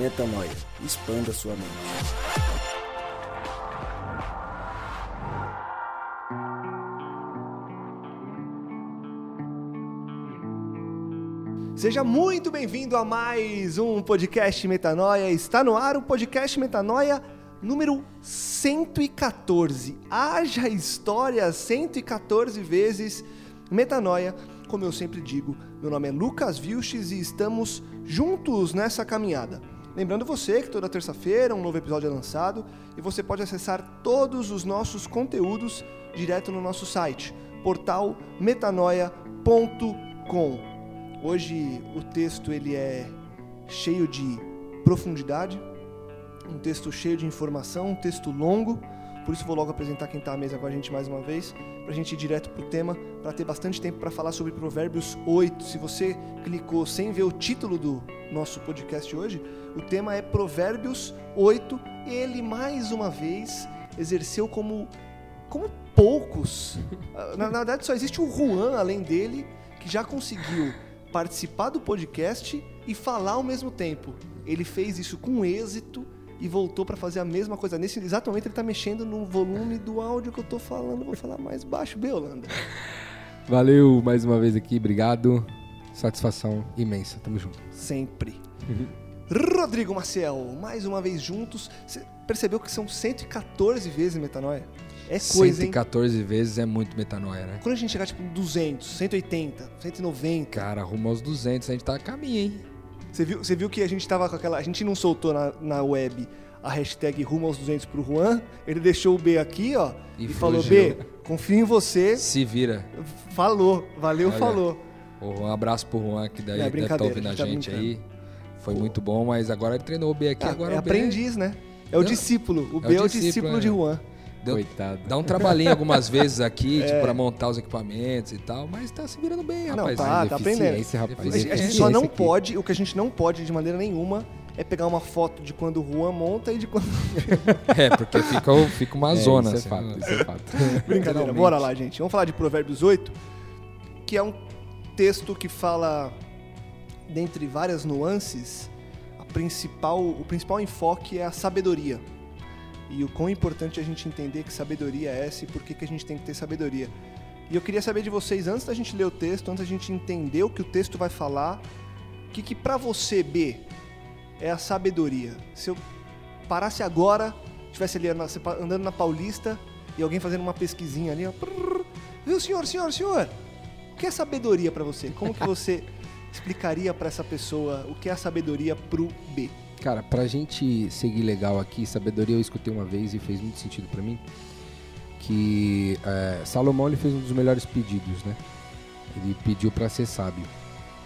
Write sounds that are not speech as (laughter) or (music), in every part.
Metanoia. Expanda sua mente. Seja muito bem-vindo a mais um podcast Metanoia. Está no ar o podcast Metanoia número 114. Haja história 114 vezes Metanoia. Como eu sempre digo, meu nome é Lucas Vilches e estamos juntos nessa caminhada. Lembrando você que toda terça-feira um novo episódio é lançado e você pode acessar todos os nossos conteúdos direto no nosso site, portal metanoia.com. Hoje o texto ele é cheio de profundidade, um texto cheio de informação, um texto longo. Por isso vou logo apresentar quem está à mesa com a gente mais uma vez, para a gente ir direto para o tema, para ter bastante tempo para falar sobre Provérbios 8. Se você clicou sem ver o título do nosso podcast hoje, o tema é Provérbios 8. Ele mais uma vez exerceu como como poucos. Na, na verdade, só existe o Juan além dele que já conseguiu participar do podcast e falar ao mesmo tempo. Ele fez isso com êxito e voltou para fazer a mesma coisa. Nesse exato momento ele tá mexendo no volume do áudio que eu tô falando. Vou falar mais baixo, Beolanda. Valeu mais uma vez aqui, obrigado. Satisfação imensa, tamo junto. Sempre. Rodrigo Maciel, mais uma vez juntos. Você percebeu que são 114 vezes metanoia? É coisa, 114 hein? vezes é muito metanoia, né? Quando a gente chegar tipo 200, 180, 190. Cara, rumo aos 200, a gente tá a caminho, hein? Você viu, você viu que a gente tava com aquela. A gente não soltou na, na web a hashtag rumo aos 200 pro Juan. Ele deixou o B aqui, ó. E, e falou: B, confio em você. Se vira. Falou, valeu, Olha, falou. Um abraço pro Juan, que daí é, deve estar tá ouvindo a gente, tá aí. Foi Pô. muito bom, mas agora ele treinou o B aqui, ah, agora é o B... aprendiz, né? É o não, discípulo. O é B é o discípulo, discípulo é. de Juan. Deu, Coitado. Dá um trabalhinho algumas (laughs) vezes aqui, é. tipo, pra montar os equipamentos e tal, mas tá se virando bem, rapaz. Não, tá, tá aprendendo. Rapaz. A gente só não aqui. pode, o que a gente não pode de maneira nenhuma é pegar uma foto de quando o Juan monta e de quando. (laughs) é, porque fica, fica uma é, zona. Isso é assim, fato, isso é fato. (laughs) Brincadeira, bora lá, gente. Vamos falar de Provérbios 8, que é um texto que fala, dentre várias nuances, a principal, o principal enfoque é a sabedoria e o quão importante é a gente entender que sabedoria é essa e por que, que a gente tem que ter sabedoria. E eu queria saber de vocês, antes da gente ler o texto, antes da gente entender o que o texto vai falar, o que, que para você, B, é a sabedoria? Se eu parasse agora, estivesse ali andando na Paulista e alguém fazendo uma pesquisinha ali, ó, prrr, viu, senhor, senhor, senhor? O que é sabedoria para você? Como que (laughs) você explicaria para essa pessoa o que é a sabedoria pro B? Cara, pra gente seguir legal aqui, sabedoria eu escutei uma vez e fez muito sentido para mim, que é, Salomão ele fez um dos melhores pedidos, né? Ele pediu para ser sábio.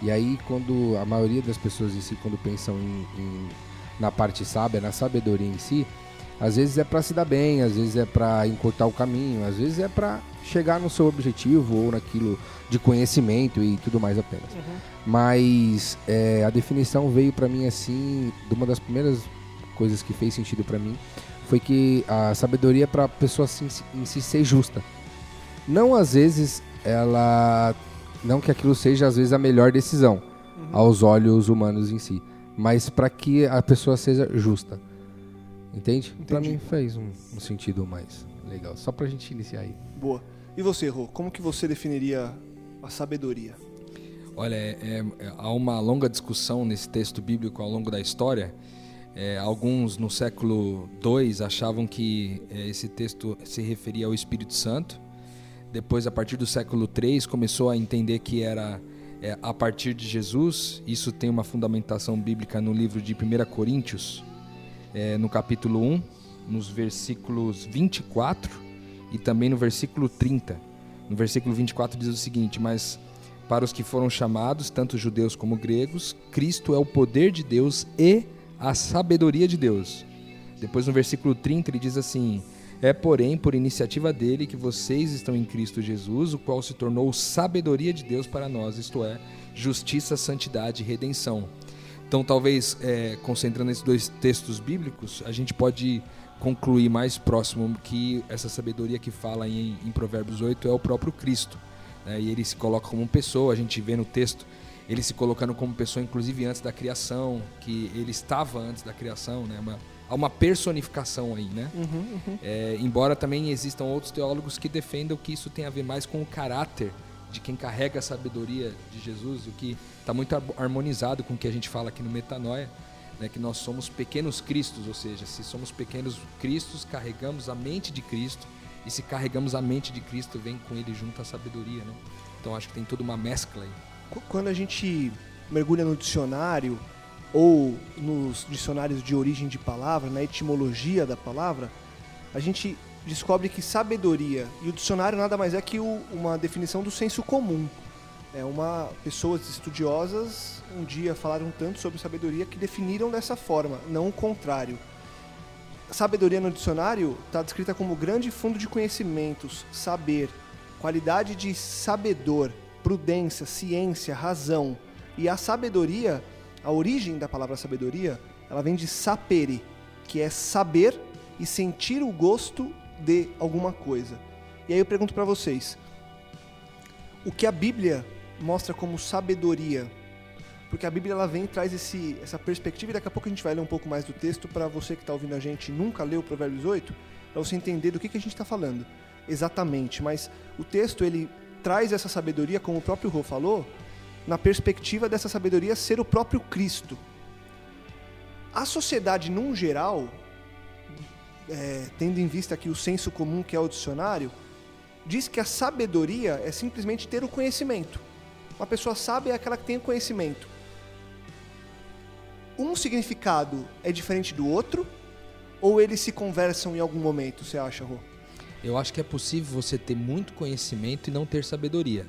E aí, quando a maioria das pessoas em si, quando pensam em, em, na parte sábia, na sabedoria em si, às vezes é para se dar bem, às vezes é para encurtar o caminho, às vezes é para chegar no seu objetivo ou naquilo de conhecimento e tudo mais apenas. Uhum. Mas é, a definição veio para mim assim, de uma das primeiras coisas que fez sentido para mim, foi que a sabedoria é para a pessoa assim, em si ser justa. Não às vezes ela não que aquilo seja às vezes a melhor decisão uhum. aos olhos humanos em si, mas para que a pessoa seja justa. Entende? Para mim fez um, um, sentido mais legal. Só para a gente iniciar aí. Boa. E você, Rô, como que você definiria a sabedoria? Olha, é, é, há uma longa discussão nesse texto bíblico ao longo da história. É, alguns no século II achavam que é, esse texto se referia ao Espírito Santo. Depois, a partir do século III, começou a entender que era é, a partir de Jesus. Isso tem uma fundamentação bíblica no livro de 1 Coríntios, é, no capítulo 1, nos versículos 24 e também no versículo 30. No versículo 24 diz o seguinte: Mas para os que foram chamados, tanto judeus como gregos, Cristo é o poder de Deus e a sabedoria de Deus. Depois no versículo 30 ele diz assim: É, porém, por iniciativa dele que vocês estão em Cristo Jesus, o qual se tornou sabedoria de Deus para nós, isto é, justiça, santidade e redenção. Então, talvez, é, concentrando esses dois textos bíblicos, a gente pode concluir mais próximo que essa sabedoria que fala em, em Provérbios 8 é o próprio Cristo né? e ele se coloca como pessoa. A gente vê no texto ele se colocando como pessoa, inclusive antes da criação, que ele estava antes da criação, né? Uma, há uma personificação aí, né? Uhum, uhum. É, embora também existam outros teólogos que defendam que isso tem a ver mais com o caráter de quem carrega a sabedoria de Jesus, o que está muito harmonizado com o que a gente fala aqui no Metanoia, né, que nós somos pequenos cristos, ou seja, se somos pequenos cristos, carregamos a mente de Cristo, e se carregamos a mente de Cristo, vem com ele junto a sabedoria. Né? Então acho que tem toda uma mescla aí. Quando a gente mergulha no dicionário, ou nos dicionários de origem de palavra, na etimologia da palavra, a gente descobre que sabedoria, e o dicionário nada mais é que o, uma definição do senso comum. É uma pessoas estudiosas um dia falaram tanto sobre sabedoria que definiram dessa forma, não o contrário. Sabedoria no dicionário está descrita como grande fundo de conhecimentos, saber, qualidade de sabedor, prudência, ciência, razão. E a sabedoria, a origem da palavra sabedoria, ela vem de sapere, que é saber e sentir o gosto de alguma coisa. E aí eu pergunto para vocês, o que a Bíblia mostra como sabedoria? Porque a Bíblia ela vem e traz esse, essa perspectiva, e daqui a pouco a gente vai ler um pouco mais do texto para você que está ouvindo a gente nunca leu Provérbios 8, para você entender do que, que a gente está falando exatamente. Mas o texto ele traz essa sabedoria, como o próprio Rô falou, na perspectiva dessa sabedoria ser o próprio Cristo. A sociedade, num geral, é, tendo em vista aqui o senso comum que é o dicionário, diz que a sabedoria é simplesmente ter o conhecimento. Uma pessoa sábia é aquela que tem o conhecimento. Um significado é diferente do outro? Ou eles se conversam em algum momento, você acha, Rô? Eu acho que é possível você ter muito conhecimento e não ter sabedoria.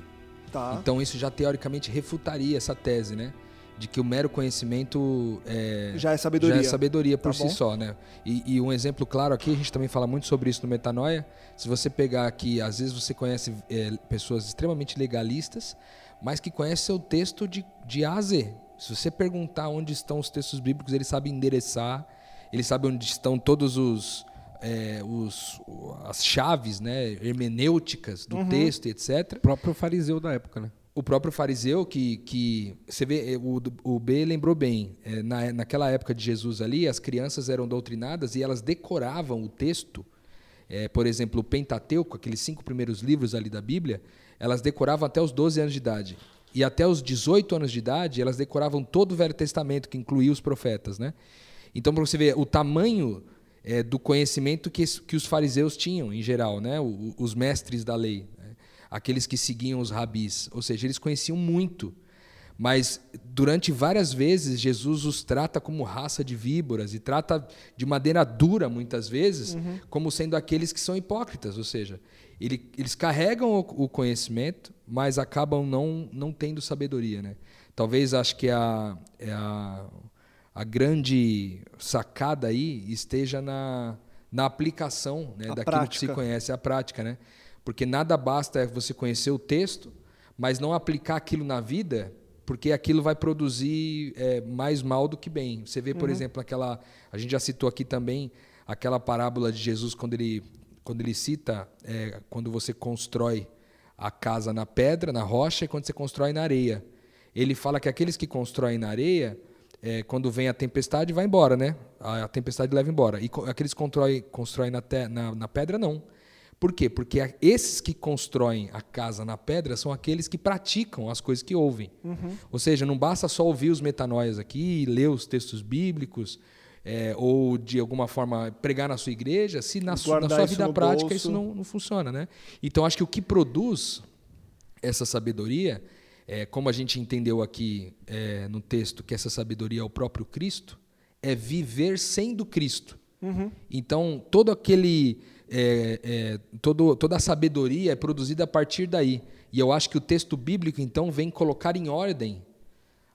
Tá. Então isso já teoricamente refutaria essa tese, né? De que o mero conhecimento é, já é sabedoria, já é sabedoria por Tá si bom. só, né? E, e um exemplo claro aqui, a gente também fala muito sobre isso no Metanoia. Se você pegar aqui, às vezes você conhece é, pessoas extremamente legalistas, mas que conhecem o texto de, de A a Z. Se você perguntar onde estão os textos bíblicos, ele sabe endereçar, ele sabe onde estão todos os, é, os as chaves, né, hermenêuticas do texto, etc. O próprio fariseu da época, né? O próprio fariseu que, que você vê, é, o, o B lembrou bem, é, na, naquela época de Jesus ali, as crianças eram doutrinadas e elas decoravam o texto. É, por exemplo, o Pentateuco, aqueles cinco primeiros livros ali da Bíblia, elas decoravam até os 12 anos de idade. E até os 18 anos de idade, elas decoravam todo o Velho Testamento, que incluía os profetas. Né? Então, para você ver o tamanho é, do conhecimento que, que os fariseus tinham, em geral, né? O- os mestres da lei? Aqueles que seguiam os rabis. Ou seja, eles conheciam muito. Mas durante várias vezes Jesus os trata como raça de víboras e trata de maneira dura muitas vezes como sendo aqueles que são hipócritas, ou seja, ele- eles carregam o, o conhecimento, mas acabam não, não tendo sabedoria, né? Talvez acho que a, é a, a grande sacada aí esteja na, na aplicação né, A daquilo que se prática. conhece, a prática, né? Porque nada basta você conhecer o texto, mas não aplicar aquilo na vida, porque aquilo vai produzir é, mais mal do que bem. Você vê, por exemplo, aquela. A gente já citou aqui também aquela parábola de Jesus quando ele, quando ele cita é, quando você constrói a casa na pedra, na rocha, e quando você constrói na areia. Ele fala que aqueles que constroem na areia, é, quando vem a tempestade, vai embora, né? A, a tempestade leva embora. E co- aqueles que constroem, constroem na, te- na, na pedra, não. Por quê? Porque esses que constroem a casa na pedra são aqueles que praticam as coisas que ouvem. Ou seja, não basta só ouvir os metanóias aqui, ler os textos bíblicos, é, ou de alguma forma pregar na sua igreja, se na, su- na sua vida prática bolso. isso não, não funciona. Né? Então, acho que o que produz essa sabedoria, é, como a gente entendeu aqui é, no texto que essa sabedoria é o próprio Cristo, é viver sendo Cristo. Então, todo aquele. É, é, todo, toda a sabedoria é produzida a partir daí. E eu acho que o texto bíblico, então, vem colocar em ordem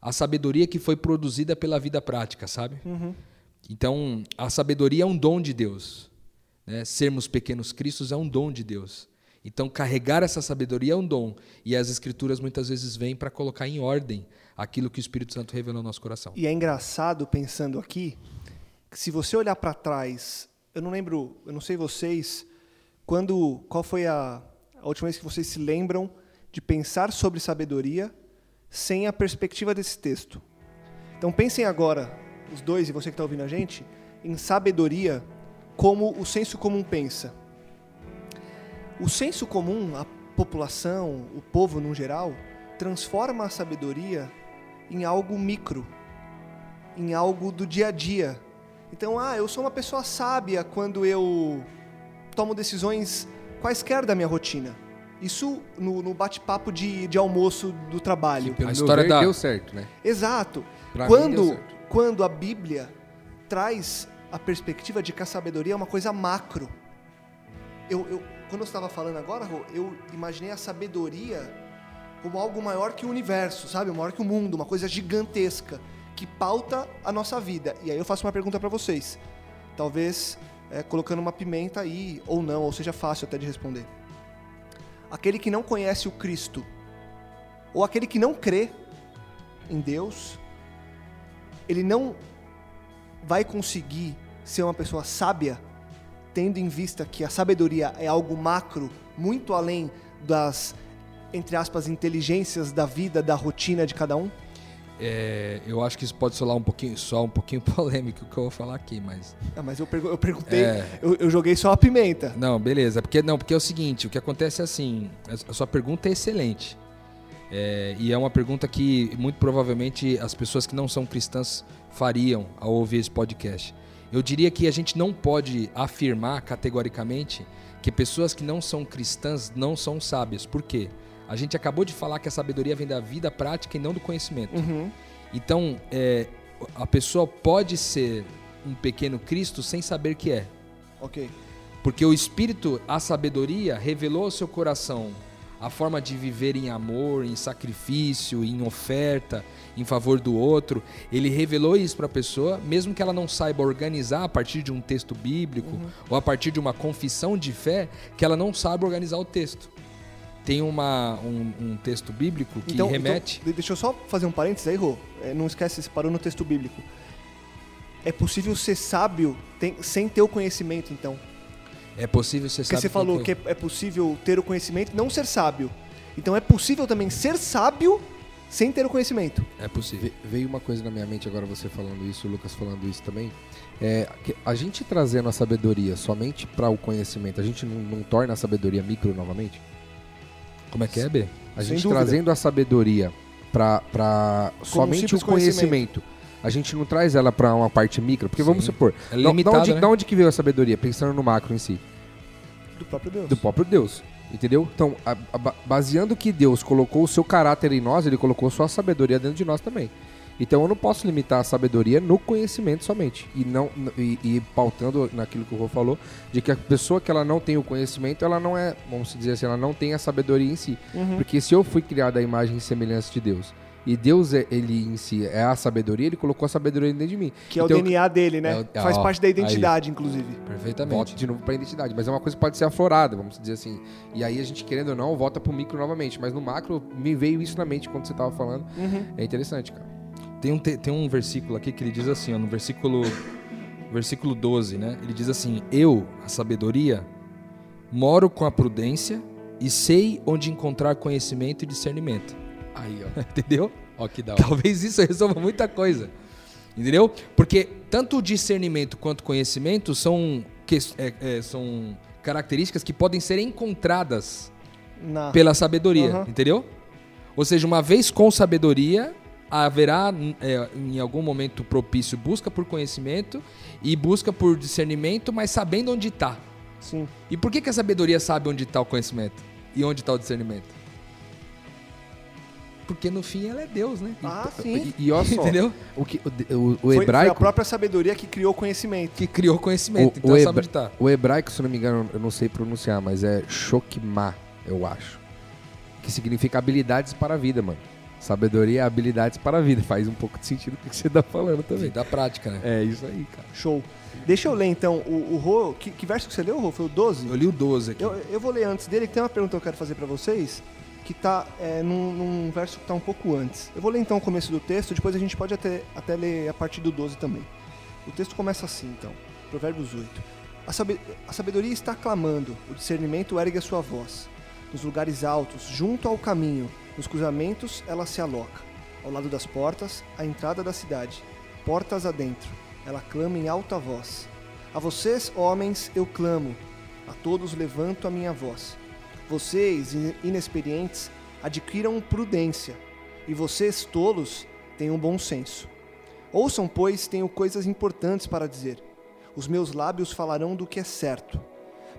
a sabedoria que foi produzida pela vida prática, sabe? Então, a sabedoria é um dom de Deus. né? Sermos pequenos cristos é um dom de Deus. Então, carregar essa sabedoria é um dom. E as Escrituras muitas vezes vêm para colocar em ordem aquilo que o Espírito Santo revelou no nosso coração. E é engraçado pensando aqui, que se você olhar para trás, eu não lembro, eu não sei vocês, quando, qual foi a, a última vez que vocês se lembram de pensar sobre sabedoria sem a perspectiva desse texto. Então pensem agora, os dois e você que está ouvindo a gente, em sabedoria como o senso comum pensa. O senso comum, a população, o povo no geral, transforma a sabedoria em algo micro, em algo do dia a dia. Então, ah, eu sou uma pessoa sábia quando eu tomo decisões quaisquer da minha rotina. Isso no, no bate-papo de, de almoço do trabalho. A história ver, da- deu certo, né? Exato. Pra mim, deu quando, certo. quando a Bíblia traz a perspectiva de que a sabedoria é uma coisa macro. Eu, eu- quando eu estava falando agora, Rô, eu imaginei a sabedoria como algo maior que o universo, sabe? Maior que o mundo, uma coisa gigantesca que pauta a nossa vida. E aí eu faço uma pergunta para vocês. Talvez é, colocando uma pimenta aí, ou não, ou seja fácil até de responder. Aquele que não conhece o Cristo, ou aquele que não crê em Deus, ele não vai conseguir ser uma pessoa sábia, tendo em vista que a sabedoria é algo macro, muito além das, entre aspas, inteligências da vida, da rotina de cada um? É, eu acho que isso pode soar um pouquinho, só um pouquinho (laughs) polêmico o que eu vou falar aqui, mas Ah, mas eu, pergu- eu perguntei, É. eu, eu joguei só a pimenta. Não, beleza. Porque, não, porque é o seguinte, o que acontece é assim, a sua pergunta é excelente. É, e é uma pergunta que muito provavelmente as pessoas que não são cristãs fariam ao ouvir esse podcast. Eu diria que a gente não pode afirmar categoricamente que pessoas que não são cristãs não são sábias. Por quê? A gente acabou de falar que a sabedoria vem da vida prática e não do conhecimento. Uhum. Então, é, a pessoa pode ser um pequeno Cristo sem saber que é. Ok. Porque o Espírito, a sabedoria, revelou ao seu coração a forma de viver em amor, em sacrifício, em oferta, em favor do outro. Ele revelou isso para a pessoa, mesmo que ela não saiba organizar a partir de um texto bíblico ou a partir de uma confissão de fé, que ela não sabe organizar o texto. Tem uma, um, um texto bíblico que Então, remete. então, de- deixa eu só fazer um parênteses aí, Rô. É, não esquece, você parou no texto bíblico. É possível ser sábio tem- sem ter o conhecimento, então. É possível você Porque sabe você falou tem- que é, é possível ter o conhecimento e não ser sábio. Então é possível também ser sábio sem ter o conhecimento. é possível. Ve- Veio uma coisa na minha mente agora, você falando isso, o Lucas falando isso também. É, a gente trazendo a sabedoria somente para o conhecimento, a gente não, não torna a sabedoria micro novamente? Como é que é, B? A Sem gente dúvida. trazendo a sabedoria para somente o simples conhecimento. A gente não traz ela para uma parte micro, porque vamos Sim. supor, É da, limitada, onde, né? da onde que veio a sabedoria? Pensando no macro em si. Do próprio Deus. do próprio Deus. Entendeu? Então, a- a- ba- baseando que Deus colocou o seu caráter em nós, ele colocou sua sabedoria dentro de nós também. Então eu não posso limitar a sabedoria no conhecimento somente. E não e, e pautando naquilo que o Rô falou, de que a pessoa que ela não tem o conhecimento, ela não é, vamos dizer assim, ela não tem a sabedoria em si. Uhum. Porque se eu fui criado à imagem e semelhança de Deus, e Deus é, ele em si é a sabedoria, ele colocou a sabedoria dentro de mim. Que é Então, o DNA dele, né? É o- Faz ó, parte da identidade, inclusive. Perfeitamente. Volta de novo pra identidade, mas é uma coisa que pode ser aflorada, vamos dizer assim. E aí a gente, querendo ou não, volta pro micro novamente. Mas no macro, me veio isso na mente quando você tava falando. Uhum. É interessante, cara. Tem um, te- tem um versículo aqui que ele diz assim, ó, no versículo, versículo 12, né? Ele diz assim: Eu, a sabedoria, moro com a prudência e sei onde encontrar conhecimento e discernimento. Aí, ó. (laughs) Entendeu? Ó, que da hora. Talvez isso (laughs) resolva muita coisa. Entendeu? Porque tanto o discernimento quanto o conhecimento são, que, é, é, são características que podem ser encontradas Na... pela sabedoria, Aham. entendeu? Ou seja, uma vez com sabedoria, haverá é, em algum momento propício busca por conhecimento e busca por discernimento, mas sabendo onde está. Sim. E por que, que a sabedoria sabe onde está o conhecimento? E onde está o discernimento? Porque no fim ela é Deus, né? Ah, sim. E, e olha (laughs) só, Entendeu? o, que, o, o- o Foi, foi hebraico. a própria sabedoria que criou o conhecimento. Que criou conhecimento, O- então o sabe hebra- onde está. O hebraico, se não me engano, eu não sei pronunciar, mas é Shokma, eu acho. Que significa habilidades para a vida, mano. Sabedoria é habilidades para a vida. Faz um pouco de sentido o que você tá falando também. Da prática, né? É isso aí, cara. Show. Deixa eu ler então o, o Rô. Que, que verso que você leu, Rô? Foi o 12? Eu li o 12 aqui. Eu, eu vou ler antes dele, que tem uma pergunta que eu quero fazer pra vocês, que tá é, num, num verso que tá um pouco antes. Eu vou ler então o começo do texto, depois a gente pode até, até ler a partir do 12 também. O texto começa assim, então. Provérbios 8. A, sabe- a sabedoria está clamando, o discernimento ergue a sua voz. Nos lugares altos, junto ao caminho, Nos cruzamentos ela se aloca, ao lado das portas, à entrada da cidade, portas adentro. Ela clama em alta voz. A vocês, homens, eu clamo, a todos levanto a minha voz. Vocês, inexperientes, adquiram prudência, e vocês, tolos, tenham bom senso. Ouçam, pois, tenho coisas importantes para dizer. Os meus lábios falarão do que é certo.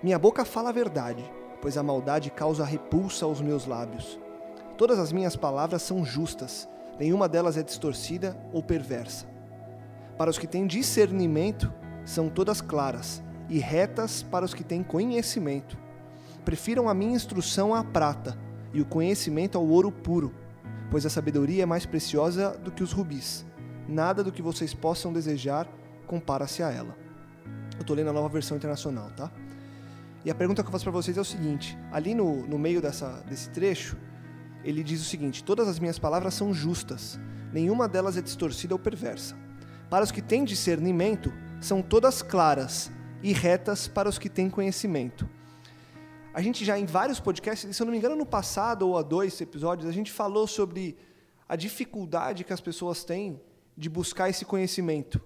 Minha boca fala a verdade, pois a maldade causa repulsa aos meus lábios. Todas as minhas palavras são justas, nenhuma delas é distorcida ou perversa. Para os que têm discernimento, são todas claras, e retas para os que têm conhecimento. Prefiram a minha instrução à prata, e o conhecimento ao ouro puro, pois a sabedoria é mais preciosa do que os rubis. Nada do que vocês possam desejar compara-se a ela. Eu estou lendo a nova versão internacional, tá? E a pergunta que eu faço para vocês é o seguinte: ali no, no meio dessa, desse trecho, ele diz o seguinte: Todas as minhas palavras são justas, nenhuma delas é distorcida ou perversa. Para os que têm discernimento, são todas claras e retas para os que têm conhecimento. A gente já em vários podcasts, se eu não me engano, no passado ou há dois episódios, a gente falou sobre a dificuldade que as pessoas têm de buscar esse conhecimento.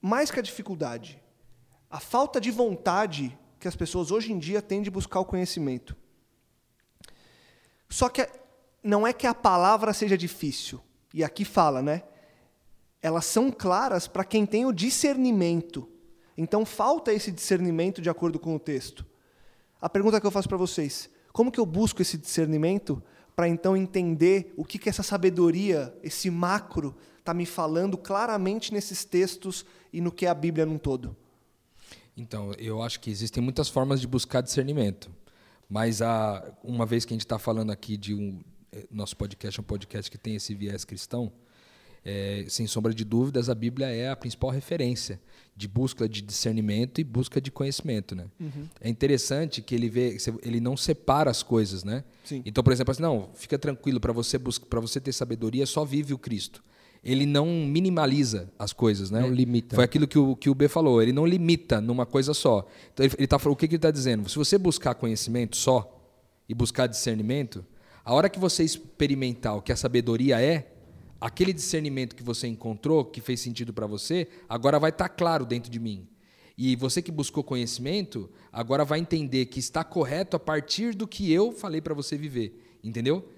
Mais que a dificuldade, a falta de vontade que as pessoas hoje em dia têm de buscar o conhecimento. Só que não é que a palavra seja difícil, e aqui fala, né? Elas são claras para quem tem o discernimento. Então falta esse discernimento de acordo com o texto. A pergunta que eu faço para vocês: como que eu busco esse discernimento para então entender o que, que essa sabedoria, esse macro, está me falando claramente nesses textos e no que é a Bíblia num todo? Então, eu acho que existem muitas formas de buscar discernimento. Mas a, uma vez que a gente está falando aqui de um. Eh, nosso podcast é um podcast que tem esse viés cristão, é, sem sombra de dúvidas, a Bíblia é a principal referência de busca de discernimento e busca de conhecimento, né? Uhum. É interessante que ele vê, ele não separa as coisas, né? Sim. Então, por exemplo, assim, não, fica tranquilo para você para você ter sabedoria, só vive o Cristo ele não minimaliza as coisas, né? Não limita. Foi aquilo que o, que o B falou, ele não limita numa coisa só. Então ele, ele tá, o que, que ele está dizendo? Se você buscar conhecimento só e buscar discernimento, a hora que você experimentar o que a sabedoria é, aquele discernimento que você encontrou, que fez sentido para você, agora vai estar tá claro dentro de mim. E você que buscou conhecimento, agora vai entender que está correto a partir do que eu falei para você viver. Entendeu?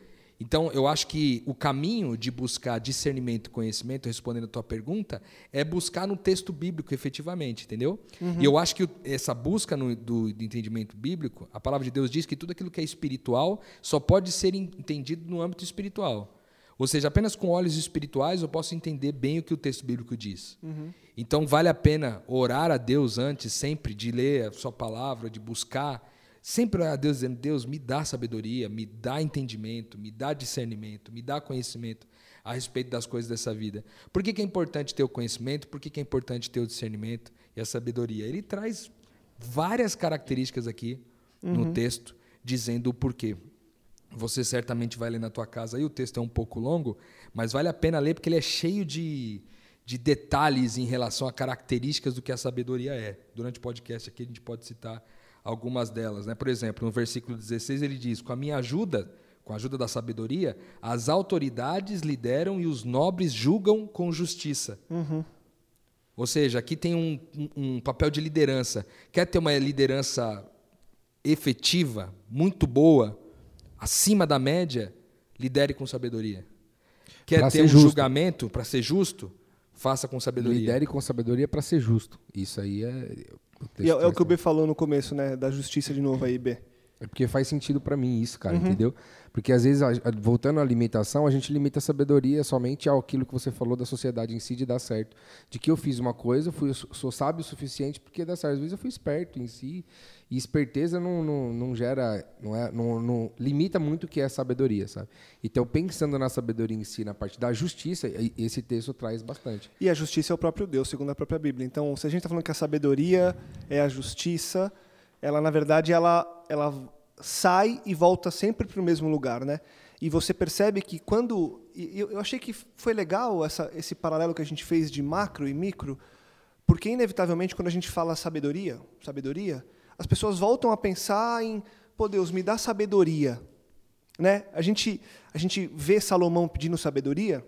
Então, eu acho que o caminho de buscar discernimento e conhecimento, respondendo a tua pergunta, é buscar no texto bíblico, efetivamente, entendeu? Uhum. E eu acho que essa busca no, do, do, entendimento bíblico, a palavra de Deus diz que tudo aquilo que é espiritual só pode ser entendido no âmbito espiritual. Ou seja, apenas com olhos espirituais eu posso entender bem o que o texto bíblico diz. Uhum. Então, vale a pena orar a Deus antes, sempre, de ler a sua palavra, de buscar Sempre a Deus dizendo: Deus, me dá sabedoria, me dá entendimento, me dá discernimento, me dá conhecimento a respeito das coisas dessa vida. Por que, que é importante ter o conhecimento? Por que, que é importante ter o discernimento e a sabedoria? Ele traz várias características aqui uhum. no texto, dizendo o porquê. Você certamente vai ler na tua casa, aí o texto é um pouco longo, mas vale a pena ler porque ele é cheio de, de detalhes em relação a características do que a sabedoria é. Durante o podcast aqui a gente pode citar algumas delas. Né? Por exemplo, no versículo 16 ele diz: Com a minha ajuda, com a ajuda da sabedoria, as autoridades lideram e os nobres julgam com justiça. Uhum. Ou seja, aqui tem um, um, um, papel de liderança. Quer ter uma liderança efetiva, muito boa, acima da média? Lidere com sabedoria. Quer pra ter um justo. julgamento para ser justo? Faça com sabedoria. Lidere com sabedoria para ser justo. Isso aí é é, é, o que o B falou no começo, né? Da justiça de novo aí, B. É porque faz sentido para mim isso, cara, uhum. entendeu? Porque às vezes, voltando à limitação, a gente limita a sabedoria somente ao aquilo que você falou da sociedade em si de dar certo. De que eu fiz uma coisa, fui, sou sábio o suficiente porque dá certo. Às vezes eu fui esperto em si. E esperteza não, não, não gera, não, é, não, não limita muito o que é sabedoria, sabe? Então, pensando na sabedoria em si, na parte da justiça, esse texto traz bastante. E a justiça é o próprio Deus, segundo a própria Bíblia. Então, se a gente está falando que a sabedoria é a justiça, ela, na verdade, ela, ela sai e volta sempre para o mesmo lugar, né? E você percebe que quando... Eu achei que foi legal essa, esse paralelo que a gente fez de macro e micro, porque, inevitavelmente, quando a gente fala sabedoria, sabedoria as pessoas voltam a pensar em, pô, Deus, me dá sabedoria. Né? A, gente, a gente vê Salomão pedindo sabedoria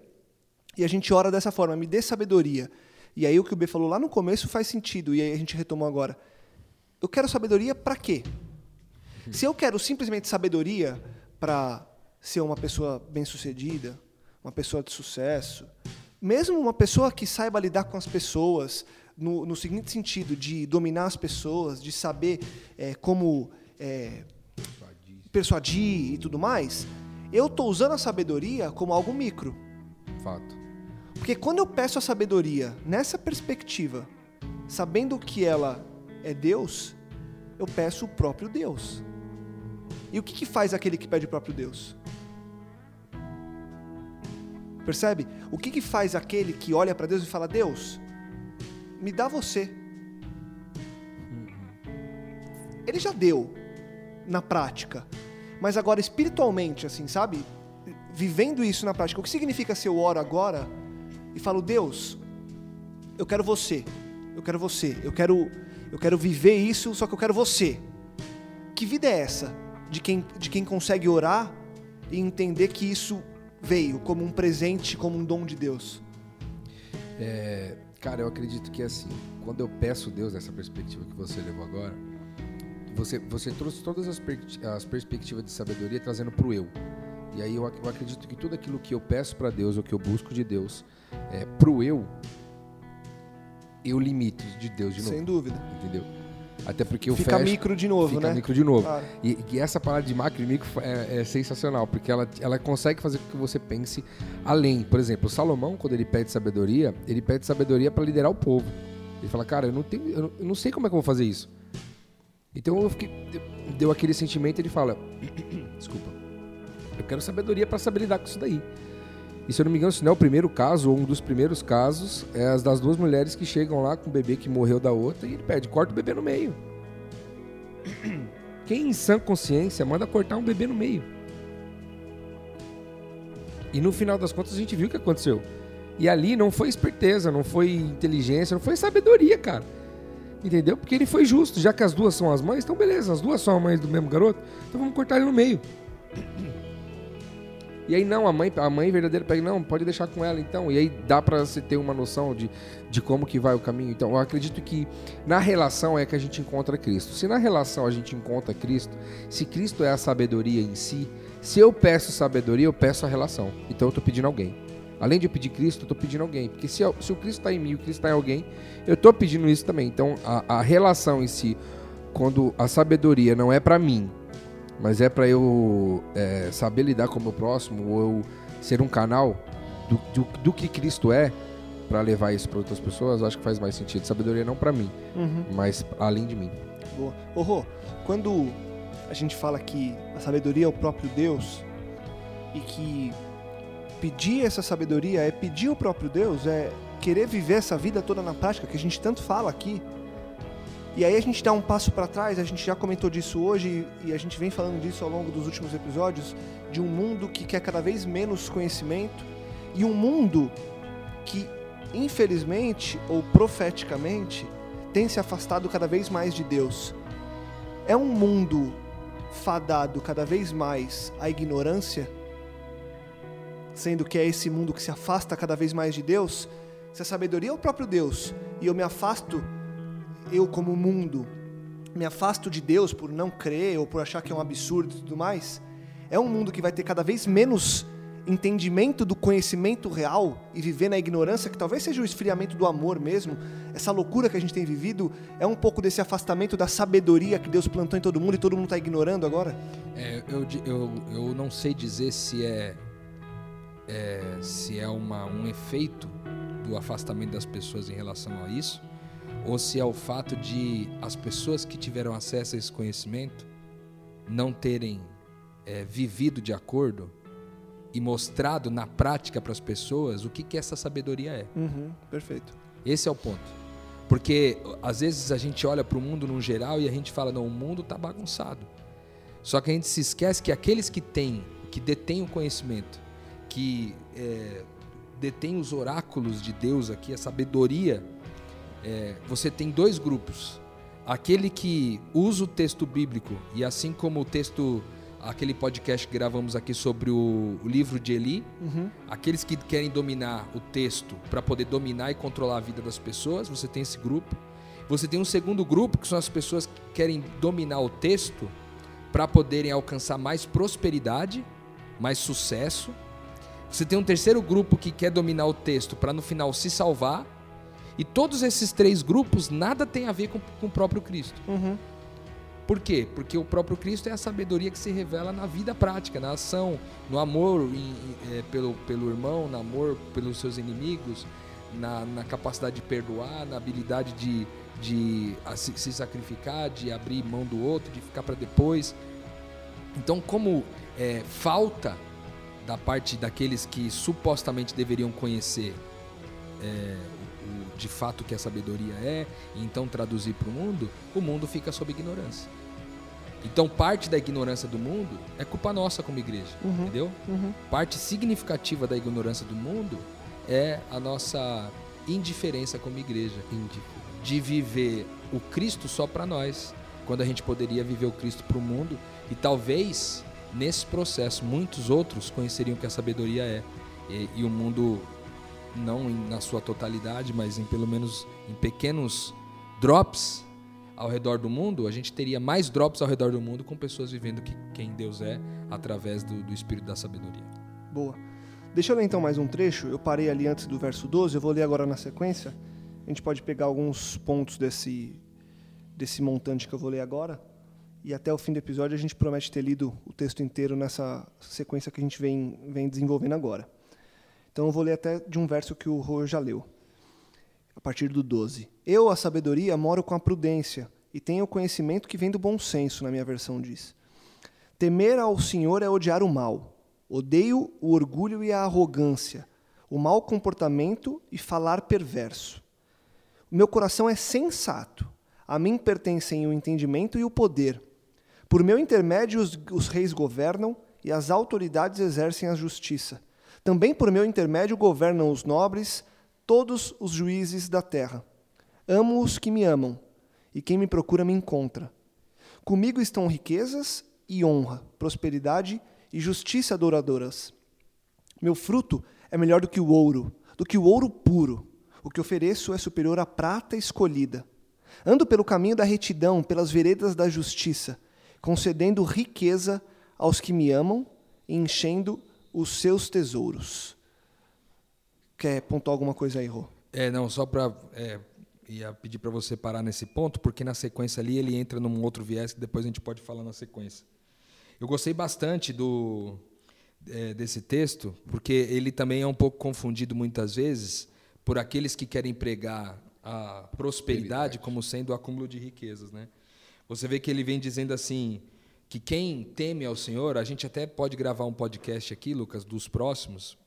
e a gente ora dessa forma: me dê sabedoria. E aí o que o B falou lá no começo faz sentido, e aí a gente retomou agora. Eu quero sabedoria para quê? Se eu quero simplesmente sabedoria para ser uma pessoa bem-sucedida, uma pessoa de sucesso, mesmo uma pessoa que saiba lidar com as pessoas, no, no seguinte sentido, de dominar as pessoas, de saber é, como é, persuadir e tudo mais, eu estou usando a sabedoria como algo micro. Fato. Porque quando eu peço a sabedoria nessa perspectiva, sabendo que ela é Deus, eu peço o próprio Deus. E o que, que faz aquele que pede o próprio Deus? Percebe? O que, que faz aquele que olha para Deus e fala: Deus, me dá você. Ele já deu na prática, mas agora espiritualmente, assim, sabe? Vivendo isso na prática. O que significa se eu oro agora e falo: Deus, eu quero você, eu quero você, eu quero, eu quero viver isso, só que eu quero você. Que vida é essa de quem, de quem consegue orar e entender que isso veio como um presente, como um dom de Deus? É, cara, eu acredito que assim, quando eu peço Deus nessa perspectiva que você levou agora, você, você trouxe todas as, per, as perspectivas de sabedoria trazendo para o eu. E aí eu, eu, acredito que tudo aquilo que eu peço para Deus, ou que eu busco de Deus, é, para o eu, eu limito de Deus de novo. Sem dúvida. Entendeu? Até porque eu Fica fecho, micro de novo, fica né? micro de novo. Claro. E, e essa palavra de macro e micro é, é sensacional, porque ela, ela consegue fazer com que você pense além. Por exemplo, Salomão, quando ele pede sabedoria, ele pede sabedoria para liderar o povo. Ele fala, cara, eu não, tenho, eu não, eu não sei como é que eu vou fazer isso. Então eu fiquei, deu aquele sentimento, ele fala, (clears throat) desculpa, eu quero sabedoria para saber lidar com isso daí. E se eu não me engano, se não é o primeiro caso, ou um dos primeiros casos, é as das duas mulheres que chegam lá com o bebê que morreu da outra e ele pede, corta o bebê no meio. (coughs) Quem em sã consciência manda cortar um bebê no meio? E no final das contas a gente viu o que aconteceu. E ali não foi esperteza, não foi inteligência, não foi sabedoria, cara. Entendeu? Porque ele foi justo. Já que as duas são as mães, então beleza, as duas são as mães do mesmo garoto, então vamos cortar ele no meio. (coughs) E aí não, a mãe, a mãe verdadeira pega, não, pode deixar com ela então. E aí dá para você ter uma noção de, de como que vai o caminho. Então, eu acredito que na relação é que a gente encontra Cristo. Se na relação a gente encontra Cristo, se Cristo é a sabedoria em si, se eu peço sabedoria, eu peço a relação. Então eu estou pedindo alguém. Além de eu pedir Cristo, eu estou pedindo alguém. Porque se, se o Cristo está em mim o Cristo está em alguém, eu estou pedindo isso também. Então a, a relação em si, quando a sabedoria não é para mim, mas é para eu é, saber lidar com o meu próximo, ou eu ser um canal do, do, do que Cristo é para levar isso para outras pessoas, acho que faz mais sentido. Sabedoria não para mim, Uhum. mas além de mim. Boa. Ô, Rô, quando a gente fala que a sabedoria é o próprio Deus e que pedir essa sabedoria é pedir o próprio Deus, é querer viver essa vida toda na prática, que a gente tanto fala aqui. E aí a gente dá um passo para trás, a gente já comentou disso hoje e a gente vem falando disso ao longo dos últimos episódios, de um mundo que quer cada vez menos conhecimento e um mundo que, infelizmente ou profeticamente, tem se afastado cada vez mais de Deus. É um mundo fadado cada vez mais à ignorância, sendo que é esse mundo que se afasta cada vez mais de Deus. Se a sabedoria é o próprio Deus e eu me afasto, eu como mundo, me afasto de Deus por não crer ou por achar que é um absurdo e tudo mais, é um mundo que vai ter cada vez menos entendimento do conhecimento real e viver na ignorância, que talvez seja o esfriamento do amor mesmo, essa loucura que a gente tem vivido, é um pouco desse afastamento da sabedoria que Deus plantou em todo mundo e todo mundo está ignorando agora? É, eu, eu, eu não sei dizer se é, é, se é uma, um efeito do afastamento das pessoas em relação a isso, ou se é o fato de as pessoas que tiveram acesso a esse conhecimento não terem é, vivido de acordo e mostrado na prática para as pessoas o que, que essa sabedoria é. Uhum, perfeito. Esse é o ponto. Porque às vezes a gente olha para o mundo no geral e a gente fala, não, o mundo está bagunçado. Só que a gente se esquece que aqueles que têm, que detêm o conhecimento, que é, detêm os oráculos de Deus aqui, a sabedoria, é, você tem dois grupos. Aquele que usa o texto bíblico e assim como o texto, aquele podcast que gravamos aqui sobre o, o livro de Eli. Uhum. Aqueles que querem dominar o texto para poder dominar e controlar a vida das pessoas, você tem esse grupo. Você tem um segundo grupo, que são as pessoas que querem dominar o texto para poderem alcançar mais prosperidade, mais sucesso. Você tem um terceiro grupo que quer dominar o texto para no final se salvar. E todos esses três grupos nada tem a ver com, com o próprio Cristo. Uhum. Por quê? Porque o próprio Cristo é a sabedoria que se revela na vida prática, na ação, no amor em- em- é, pelo, pelo irmão, no amor pelos seus inimigos, na, na capacidade de perdoar, na habilidade de, de se, sacrificar, de abrir mão do outro, de ficar para depois. Então, como é, falta da parte daqueles que supostamente deveriam conhecer é, de fato o que a sabedoria é, e então traduzir para o mundo, o mundo fica sob ignorância. Então, parte da ignorância do mundo é culpa nossa como igreja, Uhum. entendeu? Uhum. Parte significativa da ignorância do mundo é a nossa indiferença como igreja, de viver o Cristo só para nós, quando a gente poderia viver o Cristo para o mundo e talvez nesse processo muitos outros conheceriam o que a sabedoria é e, e o mundo não em- na sua totalidade, mas em pelo menos em pequenos drops ao redor do mundo, a gente teria mais drops ao redor do mundo com pessoas vivendo que, quem Deus é através do, do Espírito da sabedoria. Boa. Deixa eu ler então mais um trecho. Eu parei ali antes do verso 12, eu vou ler agora na sequência. A gente pode pegar alguns pontos desse, desse montante que eu vou ler agora. E até o fim do episódio a gente promete ter lido o texto inteiro nessa sequência que a gente vem, vem desenvolvendo agora. Então eu vou ler até de um verso que o Rô já leu, a partir do 12. Eu, a sabedoria, moro com a prudência e tenho o conhecimento que vem do bom senso, na minha versão diz. Temer ao Senhor é odiar o mal. Odeio o orgulho e a arrogância, o mau comportamento e falar perverso. O meu coração é sensato. A mim pertencem o entendimento e o poder. Por meu intermédio, os, os reis governam e as autoridades exercem a justiça. Também por meu intermédio governam os nobres, todos os juízes da terra. Amo os que me amam, e quem me procura me encontra. Comigo estão riquezas e honra, prosperidade e justiça adoradoras. Meu fruto é melhor do que o ouro, do que o ouro puro. O que ofereço é superior à prata escolhida. Ando pelo caminho da retidão, pelas veredas da justiça, concedendo riqueza aos que me amam e enchendo os seus tesouros. Quer pontuar alguma coisa aí, Rô? É, não, só para ia pedir para você parar nesse ponto, porque na sequência ali ele entra num outro viés que depois a gente pode falar na sequência. Eu gostei bastante do é, desse texto, porque ele também é um pouco confundido muitas vezes por aqueles que querem pregar a prosperidade como sendo o acúmulo de riquezas, né? Você vê que ele vem dizendo assim que quem teme ao Senhor, a gente até pode gravar um podcast aqui, Lucas, dos próximos,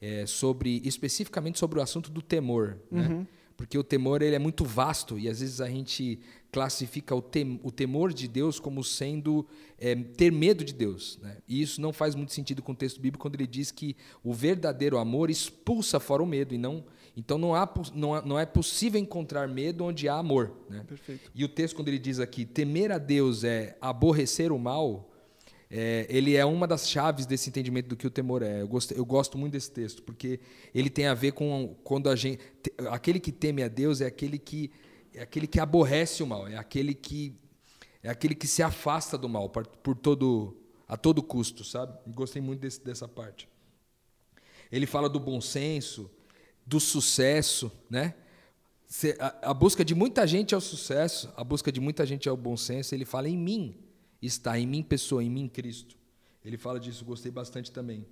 é, sobre especificamente sobre o assunto do temor, né? Porque o temor ele é muito vasto e às vezes a gente classifica o, tem, o temor de Deus como sendo é, ter medo de Deus. Né? E isso não faz muito sentido com o texto bíblico quando ele diz que o verdadeiro amor expulsa fora o medo. E não, então não, há, não, há, não é possível encontrar medo onde há amor. Né? Perfeito. E o texto, quando ele diz aqui, temer a Deus é aborrecer o mal, é, ele é uma das chaves desse entendimento do que o temor é. Eu gosto, eu gosto muito desse texto, porque ele tem a ver com quando a gente. Aquele que teme a Deus é aquele que, é aquele que aborrece o mal, é aquele que, é aquele que se afasta do mal por, por todo, a todo custo, sabe? Gostei muito desse, dessa parte. Ele fala do bom senso, do sucesso, né? A, busca de muita gente é o sucesso, a busca de muita gente é o bom senso. Ele fala em mim está em mim pessoa, em mim Cristo. Ele fala disso, gostei bastante também.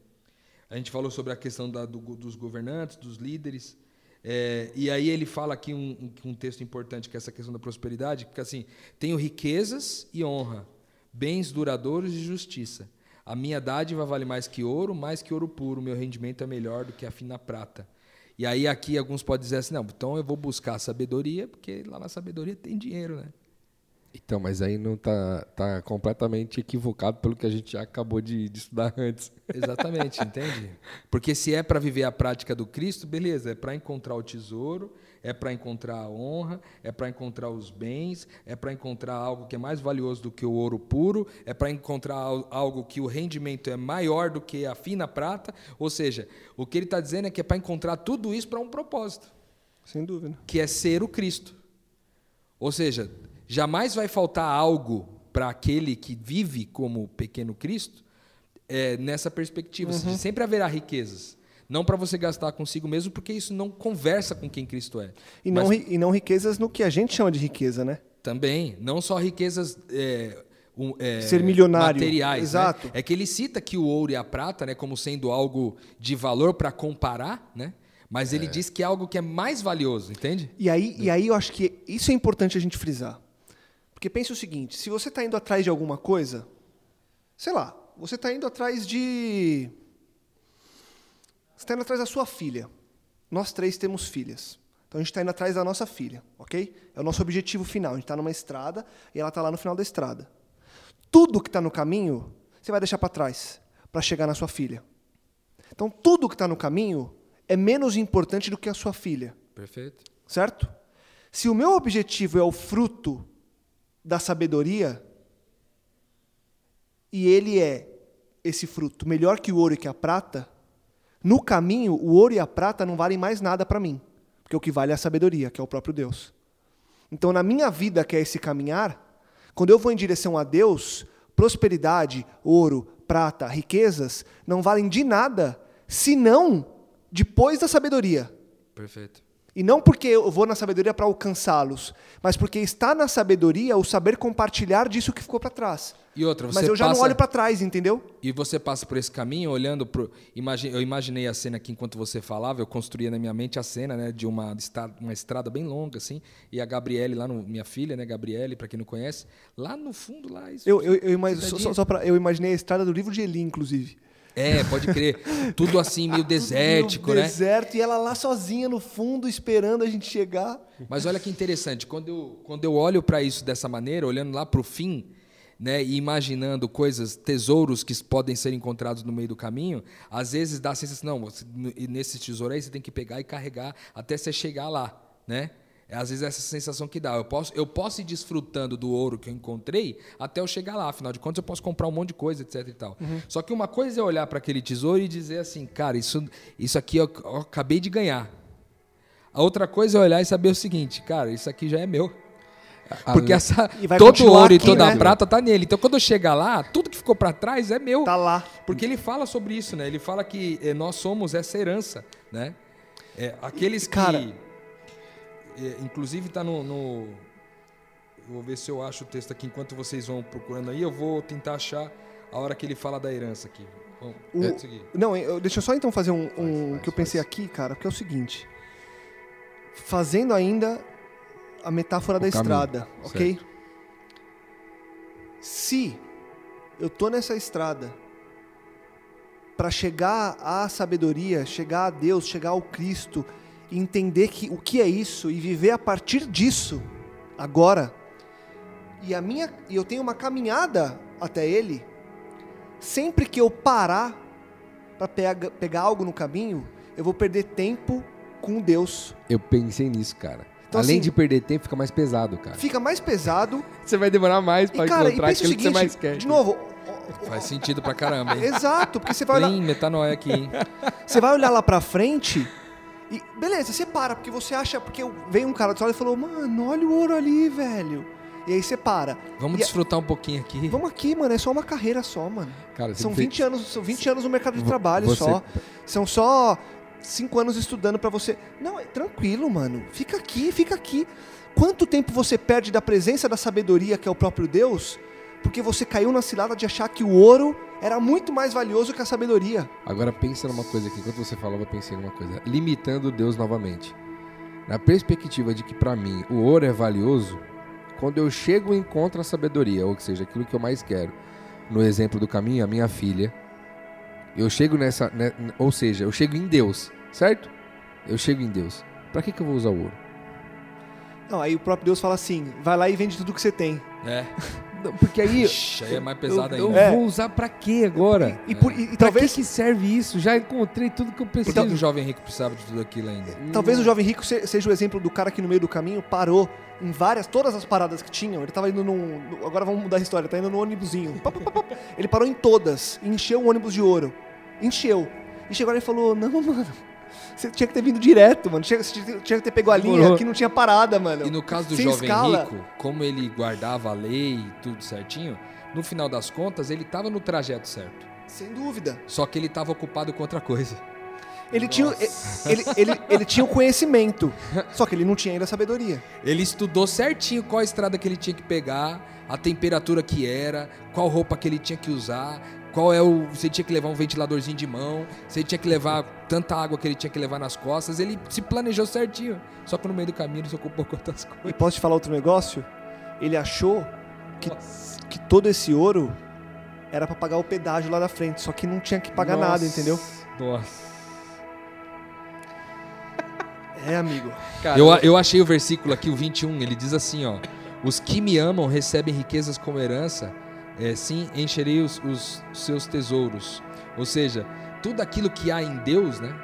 A gente falou sobre a questão da, do, dos governantes, dos líderes. É, e aí ele fala aqui um, um, texto importante, que é essa questão da prosperidade, porque assim, tenho riquezas e honra, bens duradouros e justiça. A minha dádiva vale mais que ouro, mais que ouro puro, meu rendimento é melhor do que a fina prata. E aí aqui alguns podem dizer assim, não, então eu vou buscar a sabedoria, porque lá na sabedoria tem dinheiro, né? Então, mas aí não tá, tá completamente equivocado pelo que a gente já acabou de, de estudar (laughs) antes. Exatamente, entende? Porque se é para viver a prática do Cristo, beleza, é para encontrar o tesouro, é para encontrar a honra, é para encontrar os bens, é para encontrar algo que é mais valioso do que o ouro puro, é para encontrar al- algo que o rendimento é maior do que a fina prata. Ou seja, o que ele está dizendo é que é para encontrar tudo isso para um propósito, Sem dúvida. que é ser o Cristo. Ou seja, jamais vai faltar algo para aquele que vive como o pequeno Cristo é, nessa perspectiva. Seja, sempre haverá riquezas. Não para você gastar consigo mesmo, porque isso não conversa com quem Cristo é. E não, Mas e não riquezas no que a gente chama de riqueza, né? também, não só riquezas é, um, é, Ser milionário. materiais. né? Exato. É que ele cita que o ouro e a prata, né, como sendo algo de valor para comparar, né? Mas ele diz que é algo que é mais valioso, entende? E aí, e aí eu acho que isso é importante a gente frisar. Porque pense o seguinte, se você está indo atrás de alguma coisa, sei lá, você está indo atrás de... Você está indo atrás da sua filha. Nós três temos filhas. Então a gente está indo atrás da nossa filha, ok? É o nosso objetivo final. A gente está numa estrada e ela está lá no final da estrada. Tudo que está no caminho, você vai deixar para trás para chegar na sua filha. Então tudo que está no caminho é menos importante do que a sua filha Perfeito. certo? Se o meu objetivo é o fruto da sabedoria, e ele é esse fruto melhor que o ouro e que a prata, no caminho o ouro e a prata não valem mais nada para mim, porque o que vale é a sabedoria, que é o próprio Deus. Então, na minha vida, que é esse caminhar, quando eu vou em direção a Deus, prosperidade, ouro, prata, riquezas, não valem de nada, senão depois da sabedoria. Perfeito. E não porque eu vou na sabedoria para alcançá-los, mas porque está na sabedoria o saber compartilhar disso que ficou para trás. E outra, você Mas eu já passa, não olho para trás, entendeu? E você passa por esse caminho olhando pro. Imagi, eu imaginei a cena aqui enquanto você falava, eu construía na minha mente a cena, né, de uma estrada, uma estrada bem longa, assim, e a Gabriele lá, no, minha filha, né, Gabriele, para quem não conhece, lá no fundo, lá. isso- Eu, eu, eu, imag- só, cidadinha. só, só pra- eu imaginei a estrada do livro de Eli, inclusive. É, pode crer. Tudo assim, meio (laughs) desértico, no né? deserto, e ela lá sozinha no fundo, esperando a gente chegar. Mas olha que interessante, quando eu, quando eu olho para isso dessa maneira, olhando lá para o fim, né, e imaginando coisas, tesouros que podem ser encontrados no meio do caminho, às vezes dá a sensação, não, você, nesse tesouro aí você tem que pegar e carregar até você chegar lá, né? É, Às vezes essa sensação que dá. Eu posso, eu posso ir desfrutando do ouro que eu encontrei até eu chegar lá. Afinal de contas, eu posso comprar um monte de coisa, etc. E tal. Só que uma coisa é olhar para aquele tesouro e dizer assim, cara, isso, isso aqui eu, eu acabei de ganhar. A outra coisa é olhar e saber o seguinte, cara, isso aqui já é meu. Porque essa, E (laughs) todo ouro e aqui, toda né? a prata tá nele. Então quando eu chegar lá, tudo que ficou para trás é meu. Tá lá. Porque ele fala sobre isso, né? Ele fala que eh, nós somos essa herança, né? É, aqueles que, Cara- eh, inclusive está no, no- vou ver se eu acho o texto aqui enquanto vocês vão procurando aí. Eu vou tentar achar a hora que ele fala da herança aqui. Vamos, O-. Não, eu- deixa eu só então fazer um, um faz, que eu pensei aqui, cara, que é o seguinte. Fazendo ainda a metáfora O da caminho, estrada, ok? Se eu tô nessa estrada para chegar à sabedoria, chegar a Deus, chegar ao Cristo, e entender que o que é isso e viver a partir disso agora, e a minha e eu tenho uma caminhada até ele, sempre que eu parar para pegar, pegar algo no caminho, eu vou perder tempo com Deus. Eu pensei nisso, cara. Então, Além assim- de perder tempo, fica mais pesado, cara. Fica mais pesado. Você vai demorar mais E, e encontrar aquilo que você mais seguinte, quer. de novo, Faz sentido pra caramba, hein? exato, porque você vai olhar, Tem metanoia aqui, hein? (laughs) você vai olhar lá pra frente e beleza, você para, porque você acha, porque veio um cara do lado e falou, mano, olha o ouro ali, velho. E aí você para. Vamos E a- desfrutar um pouquinho aqui. Vamos aqui, mano, é só uma carreira só, mano. Cara, São fez- 20 anos, são 20 anos no mercado de trabalho você- só. São só 5 anos estudando pra você. Não, é tranquilo, mano. Fica aqui, fica aqui. Quanto tempo você perde da presença da sabedoria, que é o próprio Deus, porque você caiu na cilada de achar que o ouro era muito mais valioso que a sabedoria? Agora pensa numa coisa aqui, enquanto você falava, eu pensei numa coisa. Limitando Deus novamente. Na perspectiva de que pra mim o ouro é valioso, quando eu chego e encontro a sabedoria, ou seja, aquilo que eu mais quero, no exemplo do caminho, a minha filha, eu chego nessa, né, ou seja, eu chego em Deus, certo? Eu chego em Deus. Pra que que eu vou usar o ouro? Não, aí o próprio Deus fala assim: vai lá e vende tudo que você tem. É. (laughs) Não, Porque aí. Ixi, aí é mais pesado eu, eu ainda. É. vou usar pra quê agora? E, por- e- e Pra talvez, que, que serve isso? Já encontrei tudo que eu Por que preciso. que o jovem rico precisava de tudo aquilo ainda? talvez o jovem rico se- seja o exemplo do cara que no meio do caminho parou em várias, todas as paradas que tinham. Ele tava indo num. no- agora vamos mudar a história, tá indo no ônibusinho. Ele parou em todas e encheu o ônibus de ouro. Encheu. E chegou lá e falou: Não, (laughs) mano. Você tinha que ter vindo direto, mano. Tinha, você tinha que ter pego a linha, Demorou. que não tinha parada, mano. E no caso do Sem jovem escala. rico, como ele guardava a lei e tudo certinho, no final das contas ele estava no trajeto certo. Sem dúvida. Só que ele estava ocupado com outra coisa. Ele tinha, ele, ele, ele tinha o conhecimento, só que ele não tinha ainda a sabedoria. Ele estudou certinho qual a estrada que ele tinha que pegar, a temperatura que era, qual roupa que ele tinha que usar, qual é o. Você tinha que levar um ventiladorzinho de mão, você tinha que levar tanta água que ele tinha que levar nas costas. Ele se planejou certinho. Só que no meio do caminho ele se ocupou com outras E coisas. posso te falar outro negócio? Ele achou que, que todo esse ouro era pra pagar o pedágio lá da frente, só que não tinha que pagar nada, entendeu? Nossa. É, amigo. Cara, Eu, eu achei o versículo aqui, o 21, ele diz assim, ó. Os que me amam recebem riquezas como herança, é, sim, encherei os, os seus tesouros. Ou seja, tudo aquilo que há em Deus, né?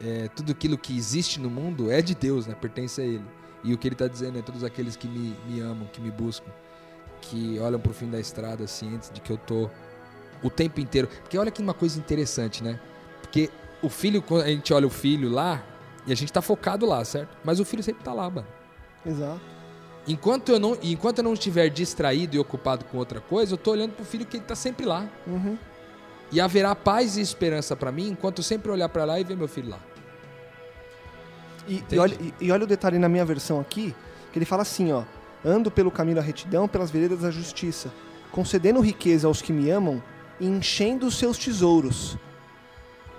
É, tudo aquilo que existe no mundo é de Deus, né? Pertence a Ele. E o que ele está dizendo é todos aqueles que me, me amam, que me buscam, que olham pro fim da estrada, cientes de que eu tô o tempo inteiro. Porque olha que uma coisa interessante, né? Porque o filho, quando a gente olha o filho lá, e a gente tá focado lá, certo? Mas o filho sempre tá lá, mano. Exato. Enquanto eu não, enquanto eu não estiver distraído e ocupado com outra coisa, eu tô olhando pro filho que ele tá sempre lá. Uhum. E haverá paz e esperança pra mim enquanto eu sempre olhar pra lá e ver meu filho lá. E, e olha, e, e olha o detalhe na minha versão aqui, que ele fala assim, ó. Ando pelo caminho da retidão, pelas veredas da justiça, concedendo riqueza aos que me amam e enchendo os seus tesouros.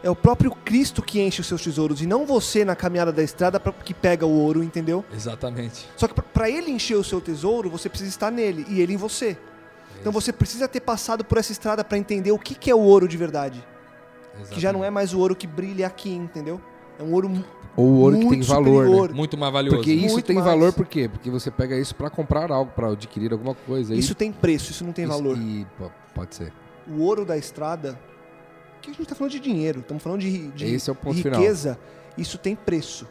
É o próprio Cristo que enche os seus tesouros, e não você na caminhada da estrada pra- que pega o ouro, entendeu? Exatamente. Só que para ele encher o seu tesouro, você precisa estar nele e ele em você. Então você precisa ter passado por essa estrada para entender o que, que é o ouro de verdade. Que já não é mais o ouro que brilha aqui, entendeu? É um ouro Ou o ouro que muito tem valor, superior. né? muito mais valioso. Porque isso Muito tem mais. valor por quê? Porque você pega isso pra comprar algo, pra adquirir alguma coisa. Isso tem preço, isso não tem isso- valor. E, pode ser. O ouro da estrada, que a gente tá falando de dinheiro, estamos falando de, de Esse é o ponto final. riqueza, isso tem preço.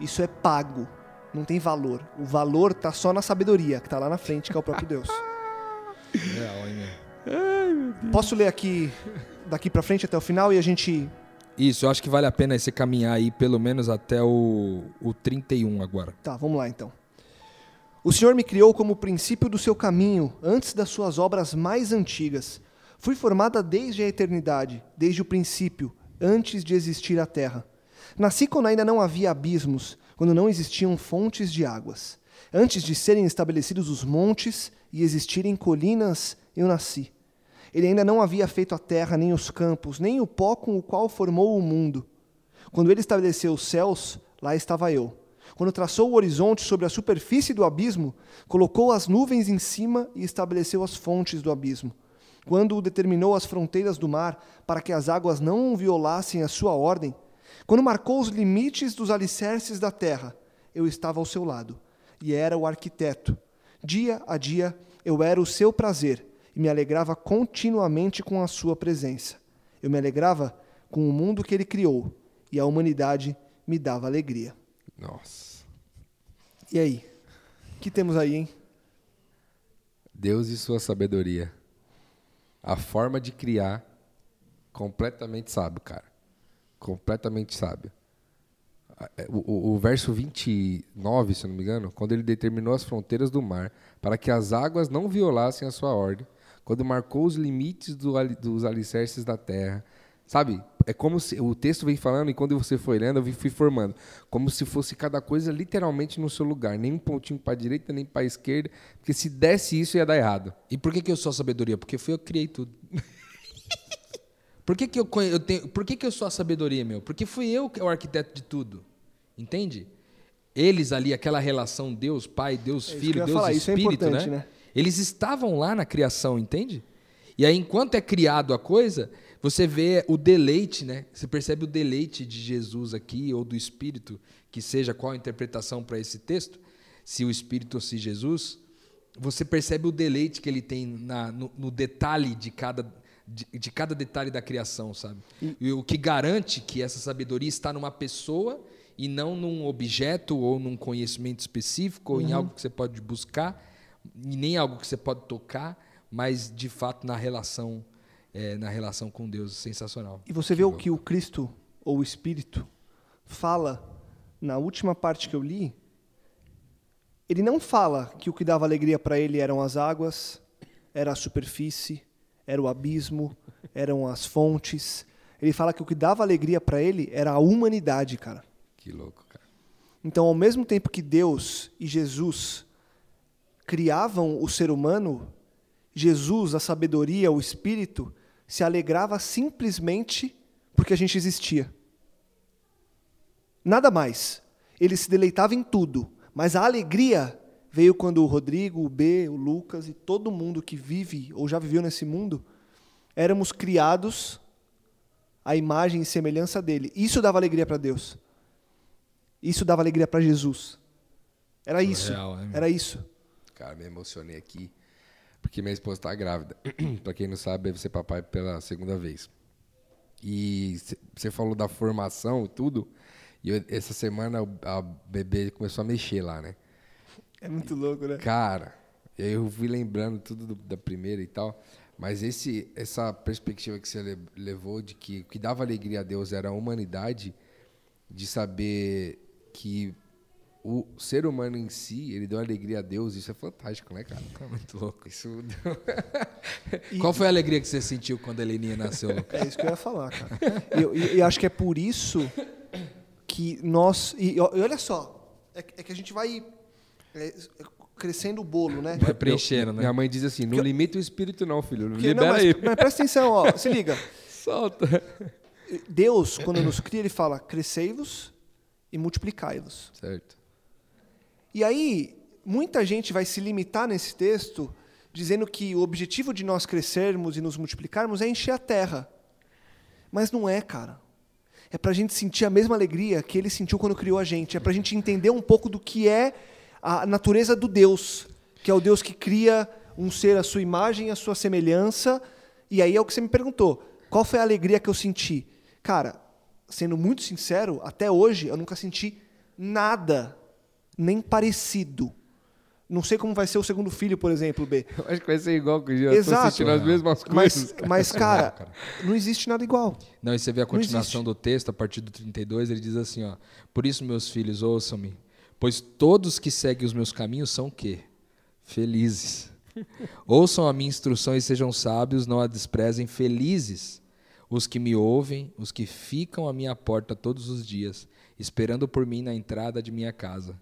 Isso é pago, não tem valor. O valor tá só na sabedoria, que tá lá na frente, que é o próprio Deus. (laughs) Real, hein, meu? Posso ler aqui daqui para frente até o final e a gente Isso, eu acho que vale a pena você caminhar aí pelo menos até o, o 31 agora. Tá, vamos lá então. O Senhor me criou como o princípio do seu caminho, antes das suas obras mais antigas. Fui formada desde a eternidade, desde o princípio, antes de existir a terra. Nasci quando ainda não havia abismos, quando não existiam fontes de águas. Antes de serem estabelecidos os montes e existirem colinas, eu nasci. Ele ainda não havia feito a terra, nem os campos, nem o pó com o qual formou o mundo. Quando ele estabeleceu os céus, lá estava eu. Quando traçou o horizonte sobre a superfície do abismo, colocou as nuvens em cima e estabeleceu as fontes do abismo. Quando determinou as fronteiras do mar para que as águas não violassem a sua ordem, quando marcou os limites dos alicerces da terra, eu estava ao seu lado e era o arquiteto. Dia a dia eu era o seu prazer e me alegrava continuamente com a sua presença. Eu me alegrava com o mundo que ele criou e a humanidade me dava alegria. Nossa. E aí? O que temos aí, hein? Deus e sua sabedoria. A forma de criar, completamente sábio, cara. Completamente sábio. É, O, o- o verso 29, se não me engano, quando ele determinou as fronteiras do mar para que as águas não violassem a sua ordem, quando marcou os limites do dos alicerces da terra. Sabe? É como se o texto vem falando e quando você foi lendo, eu fui formando. Como se fosse cada coisa literalmente no seu lugar. Nem um pontinho para a direita, nem para a esquerda. Porque se desse isso, ia dar errado. E por que, que eu sou a sabedoria? Porque fui eu que criei tudo. (laughs) por que, que eu, eu tenho, por que, que eu sou a sabedoria, meu? Porque fui eu que é o arquiteto de tudo. Entende? Eles ali, aquela relação Deus, Pai, Deus, É Filho, Deus, falar, é Espírito, importante, né? né? Eles estavam lá na criação, entende? E aí, enquanto é criado a coisa, você vê o deleite, né? Você percebe o deleite de Jesus aqui, ou do Espírito, que seja qual a interpretação para esse texto, se o Espírito ou se Jesus, você percebe o deleite que ele tem na, no, no detalhe de cada, de, de cada detalhe da criação, sabe? E o que garante que essa sabedoria está numa pessoa e não num objeto ou num conhecimento específico ou em algo que você pode buscar e nem algo que você pode tocar, mas de fato na relação é, na relação com Deus, sensacional. E você vê o que o Cristo ou o Espírito fala na última parte que eu li. Ele não fala que o que dava alegria para ele eram as águas, era a superfície, era o abismo, eram as fontes. Ele fala que o que dava alegria para ele era a humanidade, cara. Que louco, cara. Então, ao mesmo tempo que Deus e Jesus criavam o ser humano, Jesus, a sabedoria, o Espírito, se alegrava simplesmente porque a gente existia. Nada mais. Ele se deleitava em tudo, mas a alegria veio quando o Rodrigo, o B, o Lucas e todo mundo que vive ou já viveu nesse mundo éramos criados à imagem e semelhança dele. Isso dava alegria para Deus. Isso dava alegria para Jesus. Era isso. Meu? Era isso. Cara, me emocionei aqui. Porque minha esposa tá grávida. (clears throat) pra quem não sabe, deve ser papai pela segunda vez. E você falou da formação e tudo. E eu- essa semana o- a bebê começou a mexer lá, né? É muito louco, né? Cara, eu fui lembrando tudo do- da primeira e tal. Mas esse, essa perspectiva que você le- levou de que o que dava alegria a Deus era a humanidade, de saber que o ser humano em si, ele deu alegria a Deus, isso é fantástico, né, cara? Muito louco. Isso (laughs) Qual foi a alegria que você sentiu quando a Heleninha nasceu? É isso que eu ia falar, cara. E eu, e- e acho que é por isso que nós. E, e olha só, é, que- é que a gente vai é, crescendo o bolo, né? Vai preenchendo, né? Minha mãe diz assim: não Que- limita o espírito, não, filho. Porque- Libera não, mas, aí. mas presta atenção, ó, se liga. (laughs) Solta. Deus, quando nos cria, ele fala: crescei-vos e multiplicai-vos. Certo. E aí, muita gente vai se limitar nesse texto dizendo que o objetivo de nós crescermos e nos multiplicarmos é encher a terra. Mas não é, cara. É para a gente sentir a mesma alegria que ele sentiu quando criou a gente. É para a gente entender um pouco do que é a natureza do Deus, que é o Deus que cria um ser à sua imagem à sua semelhança. E aí é o que você me perguntou. Qual foi a alegria que eu senti? Cara, sendo muito sincero, até hoje eu nunca senti nada, nem parecido. Não sei como vai ser o segundo filho, por exemplo, B. Eu acho que vai ser igual que eu Exato. assistindo as mesmas Mas, coisas. mas (laughs) cara, não existe nada igual. Não, e você vê a continuação do texto, a partir do 32, ele diz assim, ó: Por isso, meus filhos, ouçam-me, pois todos que seguem os meus caminhos são quê? Felizes. (laughs) Ouçam a minha instrução e sejam sábios, não a desprezem, felizes os que me ouvem, os que ficam à minha porta todos os dias, esperando por mim na entrada de minha casa.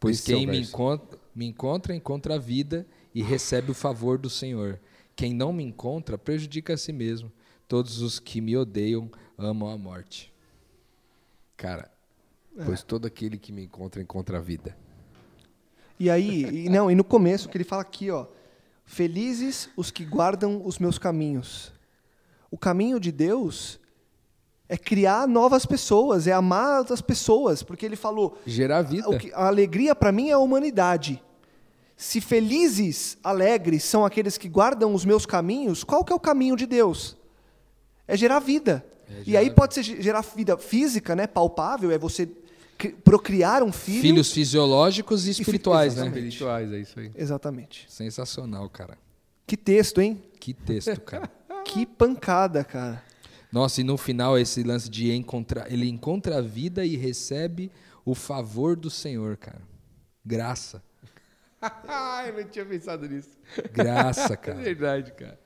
Pois Esse é quem me verso. encontra, me encontra, encontra a vida e recebe o favor do Senhor. Quem não me encontra, prejudica a si mesmo. Todos os que me odeiam amam a morte. Cara, É. pois todo aquele que me encontra, encontra a vida. E aí, e não, e no começo que ele fala aqui, ó, felizes os que guardam os meus caminhos. O caminho de Deus é criar novas pessoas, é amar as pessoas, porque ele falou, Gerar vida. que- a alegria para mim é a humanidade. Se felizes, alegres são aqueles que guardam os meus caminhos, qual que é o caminho de Deus? É gerar vida. É e aí pode ser ge- gerar vida física, né, palpável, é você cri- procriar um filho. Filhos fisiológicos e fi- espirituais, né? exatamente. Espirituais, é isso aí. Exatamente. Sensacional, cara. Que texto, hein? Que texto, cara. (laughs) Que pancada, cara. Nossa, e no final esse lance de encontrar, ele encontra a vida e recebe o favor do Senhor, cara. Graça. (laughs) Eu não tinha pensado nisso. Graça, É (laughs) cara. verdade, cara.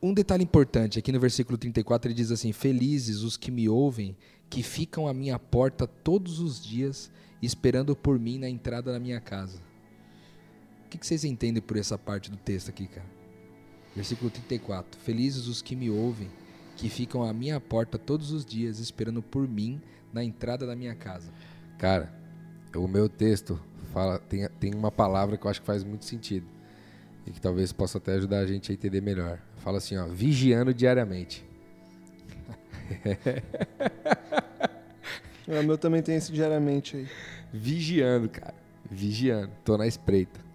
Um detalhe importante, aqui no versículo 34 ele diz assim: Felizes os que me ouvem, que ficam à minha porta todos os dias, esperando por mim na entrada da minha casa. O que vocês entendem por essa parte do texto aqui, cara? Versículo 34: Felizes os que me ouvem, que ficam à minha porta todos os dias, esperando por mim na entrada da minha casa. Cara, o meu texto fala, tem, tem uma palavra que eu acho que faz muito sentido. E que talvez possa até ajudar a gente a entender melhor. Fala assim, ó, vigiando diariamente. (laughs) O meu também tem esse diariamente aí. Vigiando, cara. Vigiando. Tô na espreita.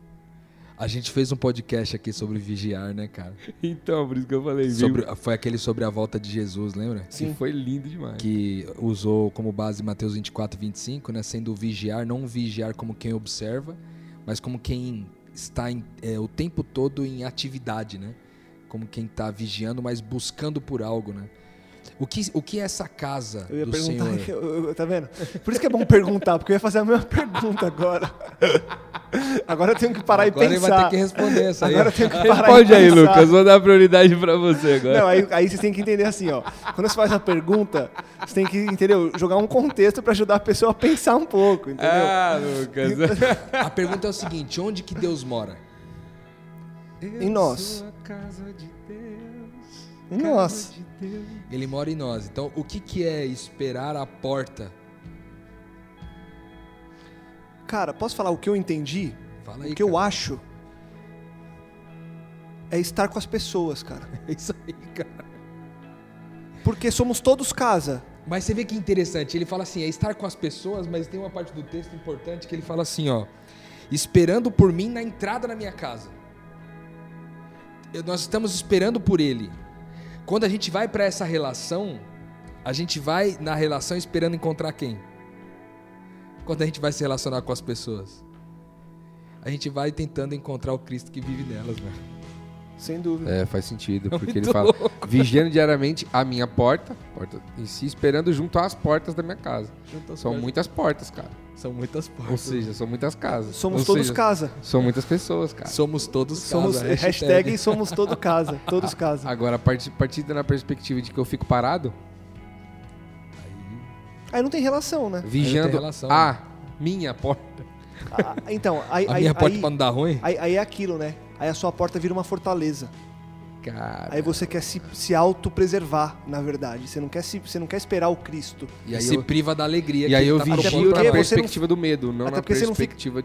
A gente fez um podcast aqui sobre vigiar, né, cara? (laughs) Então, por isso que eu falei. Sobre, foi aquele sobre a volta de Jesus, lembra? Sim. Foi lindo demais. Que usou como base Mateus 24, 25, né? Sendo vigiar, não vigiar como quem observa, mas como quem está em- é, o tempo todo em atividade, né? Como quem está vigiando, mas buscando por algo, né? O que, o que é essa casa Eu ia do perguntar, Senhor? (laughs) eu- eu- tá vendo? Por isso que é bom perguntar, porque eu ia fazer a mesma (laughs) pergunta agora. (laughs) Agora eu tenho que parar Agora e pensar. vai ter que responder essa aí. Agora eu tenho que (laughs) parar Responde e aí, pensar. Lucas. Vou dar prioridade pra você agora. Não, aí, aí vocês têm que entender assim, ó. Quando você faz uma pergunta, você tem que, entendeu? Jogar um contexto pra ajudar a pessoa a pensar um pouco, entendeu? Ah, Lucas. (laughs) A pergunta é o seguinte: onde que Deus mora? Em nós. Em nós. Ele mora em nós. Então, o que, que é esperar a porta? Cara, posso falar o que eu entendi? Fala aí. o que eu cara. acho é estar com as pessoas, cara. (laughs) É isso aí, cara. Porque somos todos casa. Mas você vê que interessante. Ele fala assim: é estar com as pessoas, mas tem uma parte do texto importante que ele fala assim: ó. Esperando por mim na entrada da minha casa. Eu- Nós estamos esperando por ele. Quando a gente vai para essa relação, a gente vai na relação esperando encontrar quem? Quando a gente vai se relacionar com as pessoas. A gente vai tentando encontrar o Cristo que vive nelas, né? Sem dúvida. É, faz sentido, (laughs) porque muito ele fala, vigiando diariamente a minha porta, porta em si, esperando junto às portas da minha casa. São muitas portas, cara. São muitas portas. Ou seja, são muitas casas. Somos Ou todos seja, casa. São muitas pessoas, cara. Somos todos Somos casa, hashtag. somos todo casa. Todos (laughs) casa. Agora, parti- partindo na perspectiva de que eu fico parado, Aí não tem relação, né? vigiando relação, a minha porta. Ah, então, aí, A aí, minha porta aí, pra não dar ruim? aí, aí é aquilo, né? Aí a sua porta vira uma fortaleza. Cara. Aí você quer se, se autopreservar, na verdade. Você não quer se, você não quer esperar o Cristo. E aí se eu, priva da alegria. e aí eu tá vigio na nós. não- perspectiva do medo, não na você não fica- perspectiva...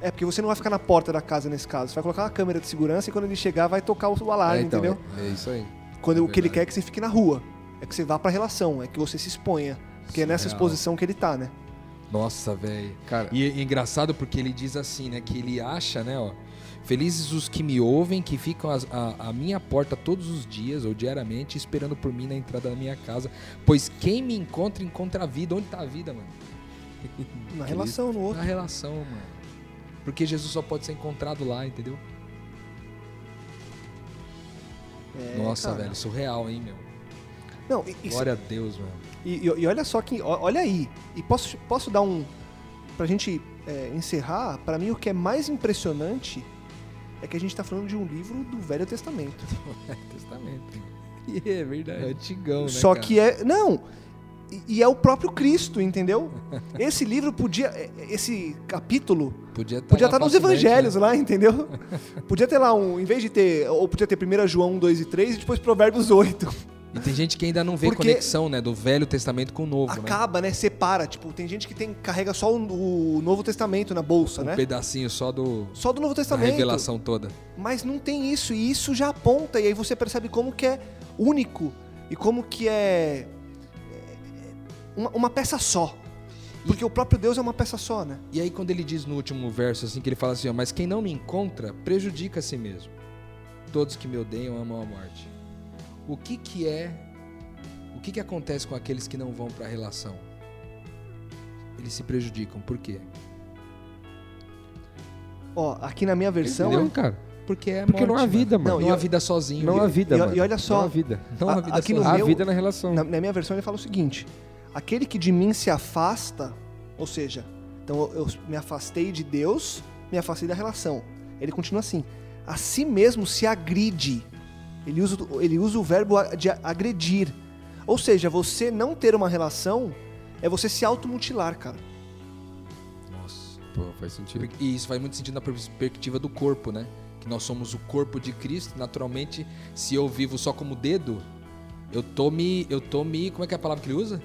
É porque você não vai ficar na porta da casa nesse caso. Você vai colocar uma câmera de segurança e quando ele chegar vai tocar o alarme, É, então, entendeu? é, é isso aí. Quando é o que ele quer é que você fique na rua. É que você vá pra relação, é que você se exponha. Porque é nessa exposição que ele tá, né? Nossa, velho. Cara, E é engraçado porque ele diz assim, né? Que ele acha, né, ó. Felizes os que me ouvem, que ficam a minha porta todos os dias ou diariamente, esperando por mim na entrada da minha casa. Pois quem me encontra, encontra a vida. Onde tá a vida, mano? (laughs) Na relação, no outro. Na relação, mano. Porque Jesus só pode ser encontrado lá, entendeu? É, Nossa, cara. velho, surreal, hein, meu? Não, e- Glória a Deus, mano. e- e- e olha só que. Olha aí. E posso, posso dar um. Pra gente é, encerrar, pra mim o que é mais impressionante é que a gente tá falando de um livro do Velho Testamento. (laughs) Testamento. é É verdade. antigão, né? Só cara? que é. Não! E, e é o próprio Cristo, entendeu? (laughs) Esse livro podia. é, Esse capítulo Podia estar Podia estar nos evangelhos lá, entendeu? (laughs) Podia ter lá um, em vez de ter, ou podia ter 1 João 1, 2 e 3 e depois Provérbios 8. E tem gente que ainda não vê Porque- conexão, né? Do Velho Testamento com o Novo, né? Acaba, né? Separa. Tipo, tem gente que tem, carrega só o, o Novo Testamento na bolsa, Um né? pedacinho só do, Só do Novo Testamento. revelação toda. Mas não tem isso, e isso já aponta, e aí você percebe como que é único e como que é, é, uma, uma peça só. Porque o próprio Deus é uma peça só, né? E aí quando ele diz no último verso, assim, que ele fala assim, ó, mas quem não me encontra, prejudica a si mesmo. Todos que me odeiam amam a morte. O que que é, o que que acontece com aqueles que não vão para a relação? Eles se prejudicam, por quê? Ó, aqui na minha versão. Entendeu, cara? Porque é Porque não há morte, vida, mano. Não, e há eu- vida sozinho. Não há vida, e- mano. e olha só, Não há vida. Não há a- vida aqui no sozinho. Há meu- vida na relação. Na, na minha versão ele fala o seguinte: aquele que de mim se afasta, ou seja, então eu, eu me afastei de Deus, me afastei da relação. Ele continua assim: a si mesmo se agride. Ele usa, o- ele usa o verbo de agredir. Ou seja, você não ter uma relação é você se automutilar, cara. Nossa. Pô, faz sentido. E isso faz muito sentido na perspectiva do corpo, né? Que nós somos o corpo de Cristo. Naturalmente, se eu vivo só como dedo, eu tô me. Eu tô me. Como é que é a palavra que ele usa?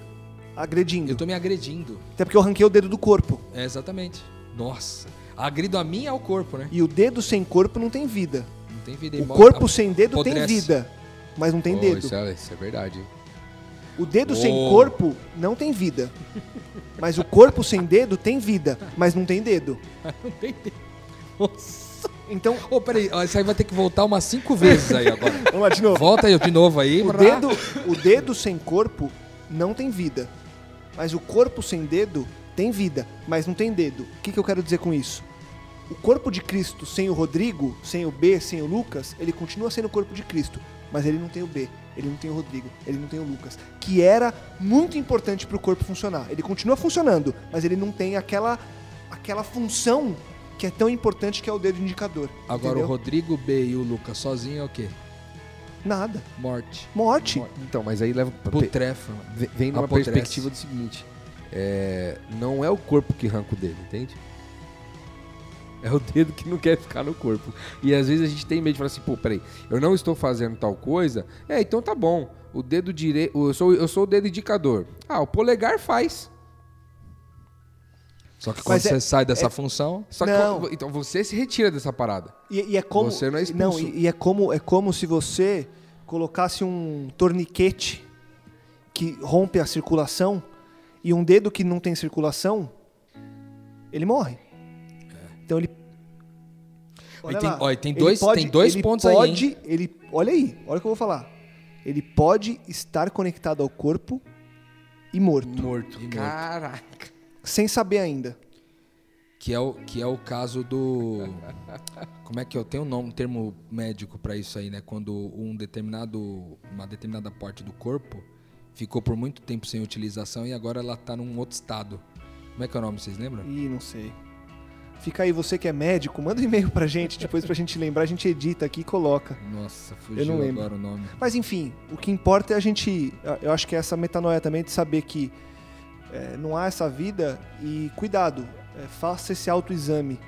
Agredindo. Eu tô me agredindo. Até porque eu arranquei o dedo do corpo. É exatamente. Nossa. Agrido a mim é o corpo, né? E o dedo sem corpo não tem vida. Não tem vida. O corpo sem dedo tem apodrece. vida, mas não tem Pô, dedo. Isso é, isso é verdade. O dedo sem Oh. corpo não tem vida. Mas o corpo sem dedo tem vida, mas não tem dedo. Não tem dedo. Nossa. Então, Ô, peraí, ó, isso aí vai ter que voltar umas cinco vezes aí agora. (laughs) vamos lá de novo. Volta aí de novo aí. O dedo, o dedo sem corpo não tem vida. Mas o corpo sem dedo tem vida, mas não tem dedo. O que, que eu quero dizer com isso? O corpo de Cristo sem o Rodrigo, sem o B, sem o Lucas, ele continua sendo o corpo de Cristo, mas ele não tem o B, ele não tem o Rodrigo, ele não tem o Lucas, que era muito importante para o corpo funcionar. Ele continua funcionando, mas ele não tem aquela aquela função que é tão importante que é o dedo indicador. Agora entendeu? o Rodrigo B e o Lucas sozinho é o quê? nada, Morte. morte. Então, mas aí leva. Putrefa. Vem- Vem numa Apotrece. perspectiva do seguinte: é, não é o corpo que arranca o dedo, entende? (laughs) É o dedo que não quer ficar no corpo. E às vezes a gente tem medo de falar assim, pô, peraí, eu não estou fazendo tal coisa. É, então tá bom. O dedo direito. Eu sou, eu sou o dedo indicador. Ah, o polegar faz. Só que quando Mas é- você sai dessa é- função, Só que Não. então você se retira dessa parada. E, e é como Você não é expulso. e, e é como é como se você colocasse um torniquete que rompe a circulação e um dedo que não tem circulação, ele morre. Então ele E tem- lá, olha, tem dois- tem dois ele pontos aí, pode, Ele, olha aí, olha o que eu vou falar. Ele pode estar conectado ao corpo e morto, morto. Caraca. sem saber ainda. Que é o, que é o caso do. (laughs) Como é que eu tenho um nome, um termo médico pra isso aí, né? Quando um determinado, uma determinada parte do corpo ficou por muito tempo sem utilização e agora ela tá num outro estado. Como é que é o nome, vocês lembram? Ih, não sei. Fica aí, você que é médico, manda um e-mail pra gente, depois pra gente lembrar, a gente edita aqui e coloca. Nossa, Eu fugiu não lembro. agora o nome. Mas enfim, o que importa é a gente. Eu acho que é essa metanoia também de saber que é, não há essa vida e cuidado, é, faça esse autoexame.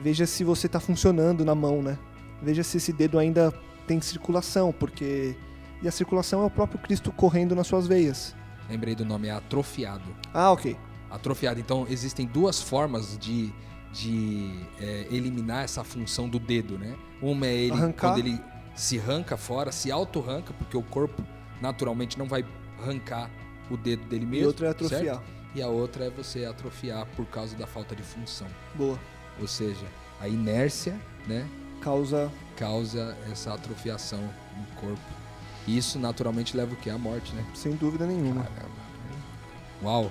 Veja se você está funcionando na mão, né? Veja se esse dedo ainda tem circulação, porque. E a circulação é o próprio Cristo correndo nas suas veias. Lembrei do nome, é atrofiado. Ah, ok. Atrofiado. Então, existem duas formas de, de é, eliminar essa função do dedo, né? Uma é ele, Arrancar. quando ele se arranca fora, se auto-arranca, porque o corpo naturalmente não vai arrancar o dedo dele E mesmo. outra é atrofiar. certo? E a outra é você atrofiar por causa da falta de função. Boa. Ou seja, a inércia, né? Causa. Causa essa atrofiação no corpo. E isso naturalmente leva o quê? À morte, né? Sem dúvida nenhuma. Uau!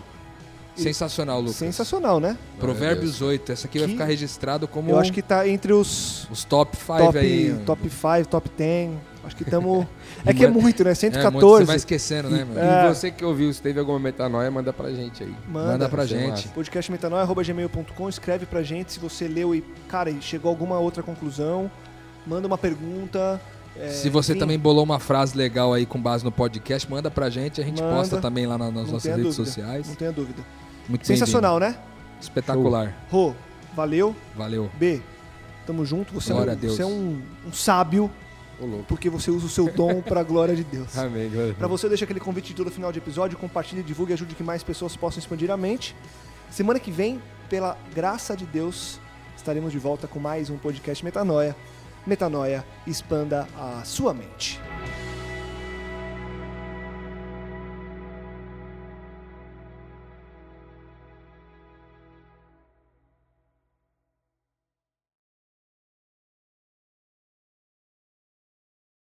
Sensacional, Lucas. Sensacional, né? Provérbios 8. Essa aqui vai Que- ficar registrado como Eu acho que tá entre os os top 5 top, aí. top 5, top 10. Acho que estamos. (laughs) É que é muito, né? É, 114. muito, você vai esquecendo, né, mano? É. E você que ouviu, se teve alguma metanoia, manda pra gente aí. Manda, Manda pra é gente. massa. podcastmetanoia.gmail.com, escreve pra gente se você leu e, cara, e chegou a alguma outra conclusão, manda uma pergunta. é, Se você enfim, também bolou uma frase legal aí com base no podcast, manda pra gente. A gente Manda. posta também lá na- nas Não nossas redes dúvida. sociais. Não tenha dúvida. Muito Sensacional, né? Espetacular. Rô, valeu. Valeu. B, tamo junto. Você, é Glória um, a Deus. você é um, um sábio, porque você usa o seu dom (laughs) pra glória de Deus. Amém, a Deus. você, deixa aquele convite de todo final de episódio, compartilhe, divulgue, ajude que mais pessoas possam expandir a mente. Semana que vem, pela graça de Deus, estaremos de volta com mais um podcast Metanoia. Metanoia, expanda a sua mente.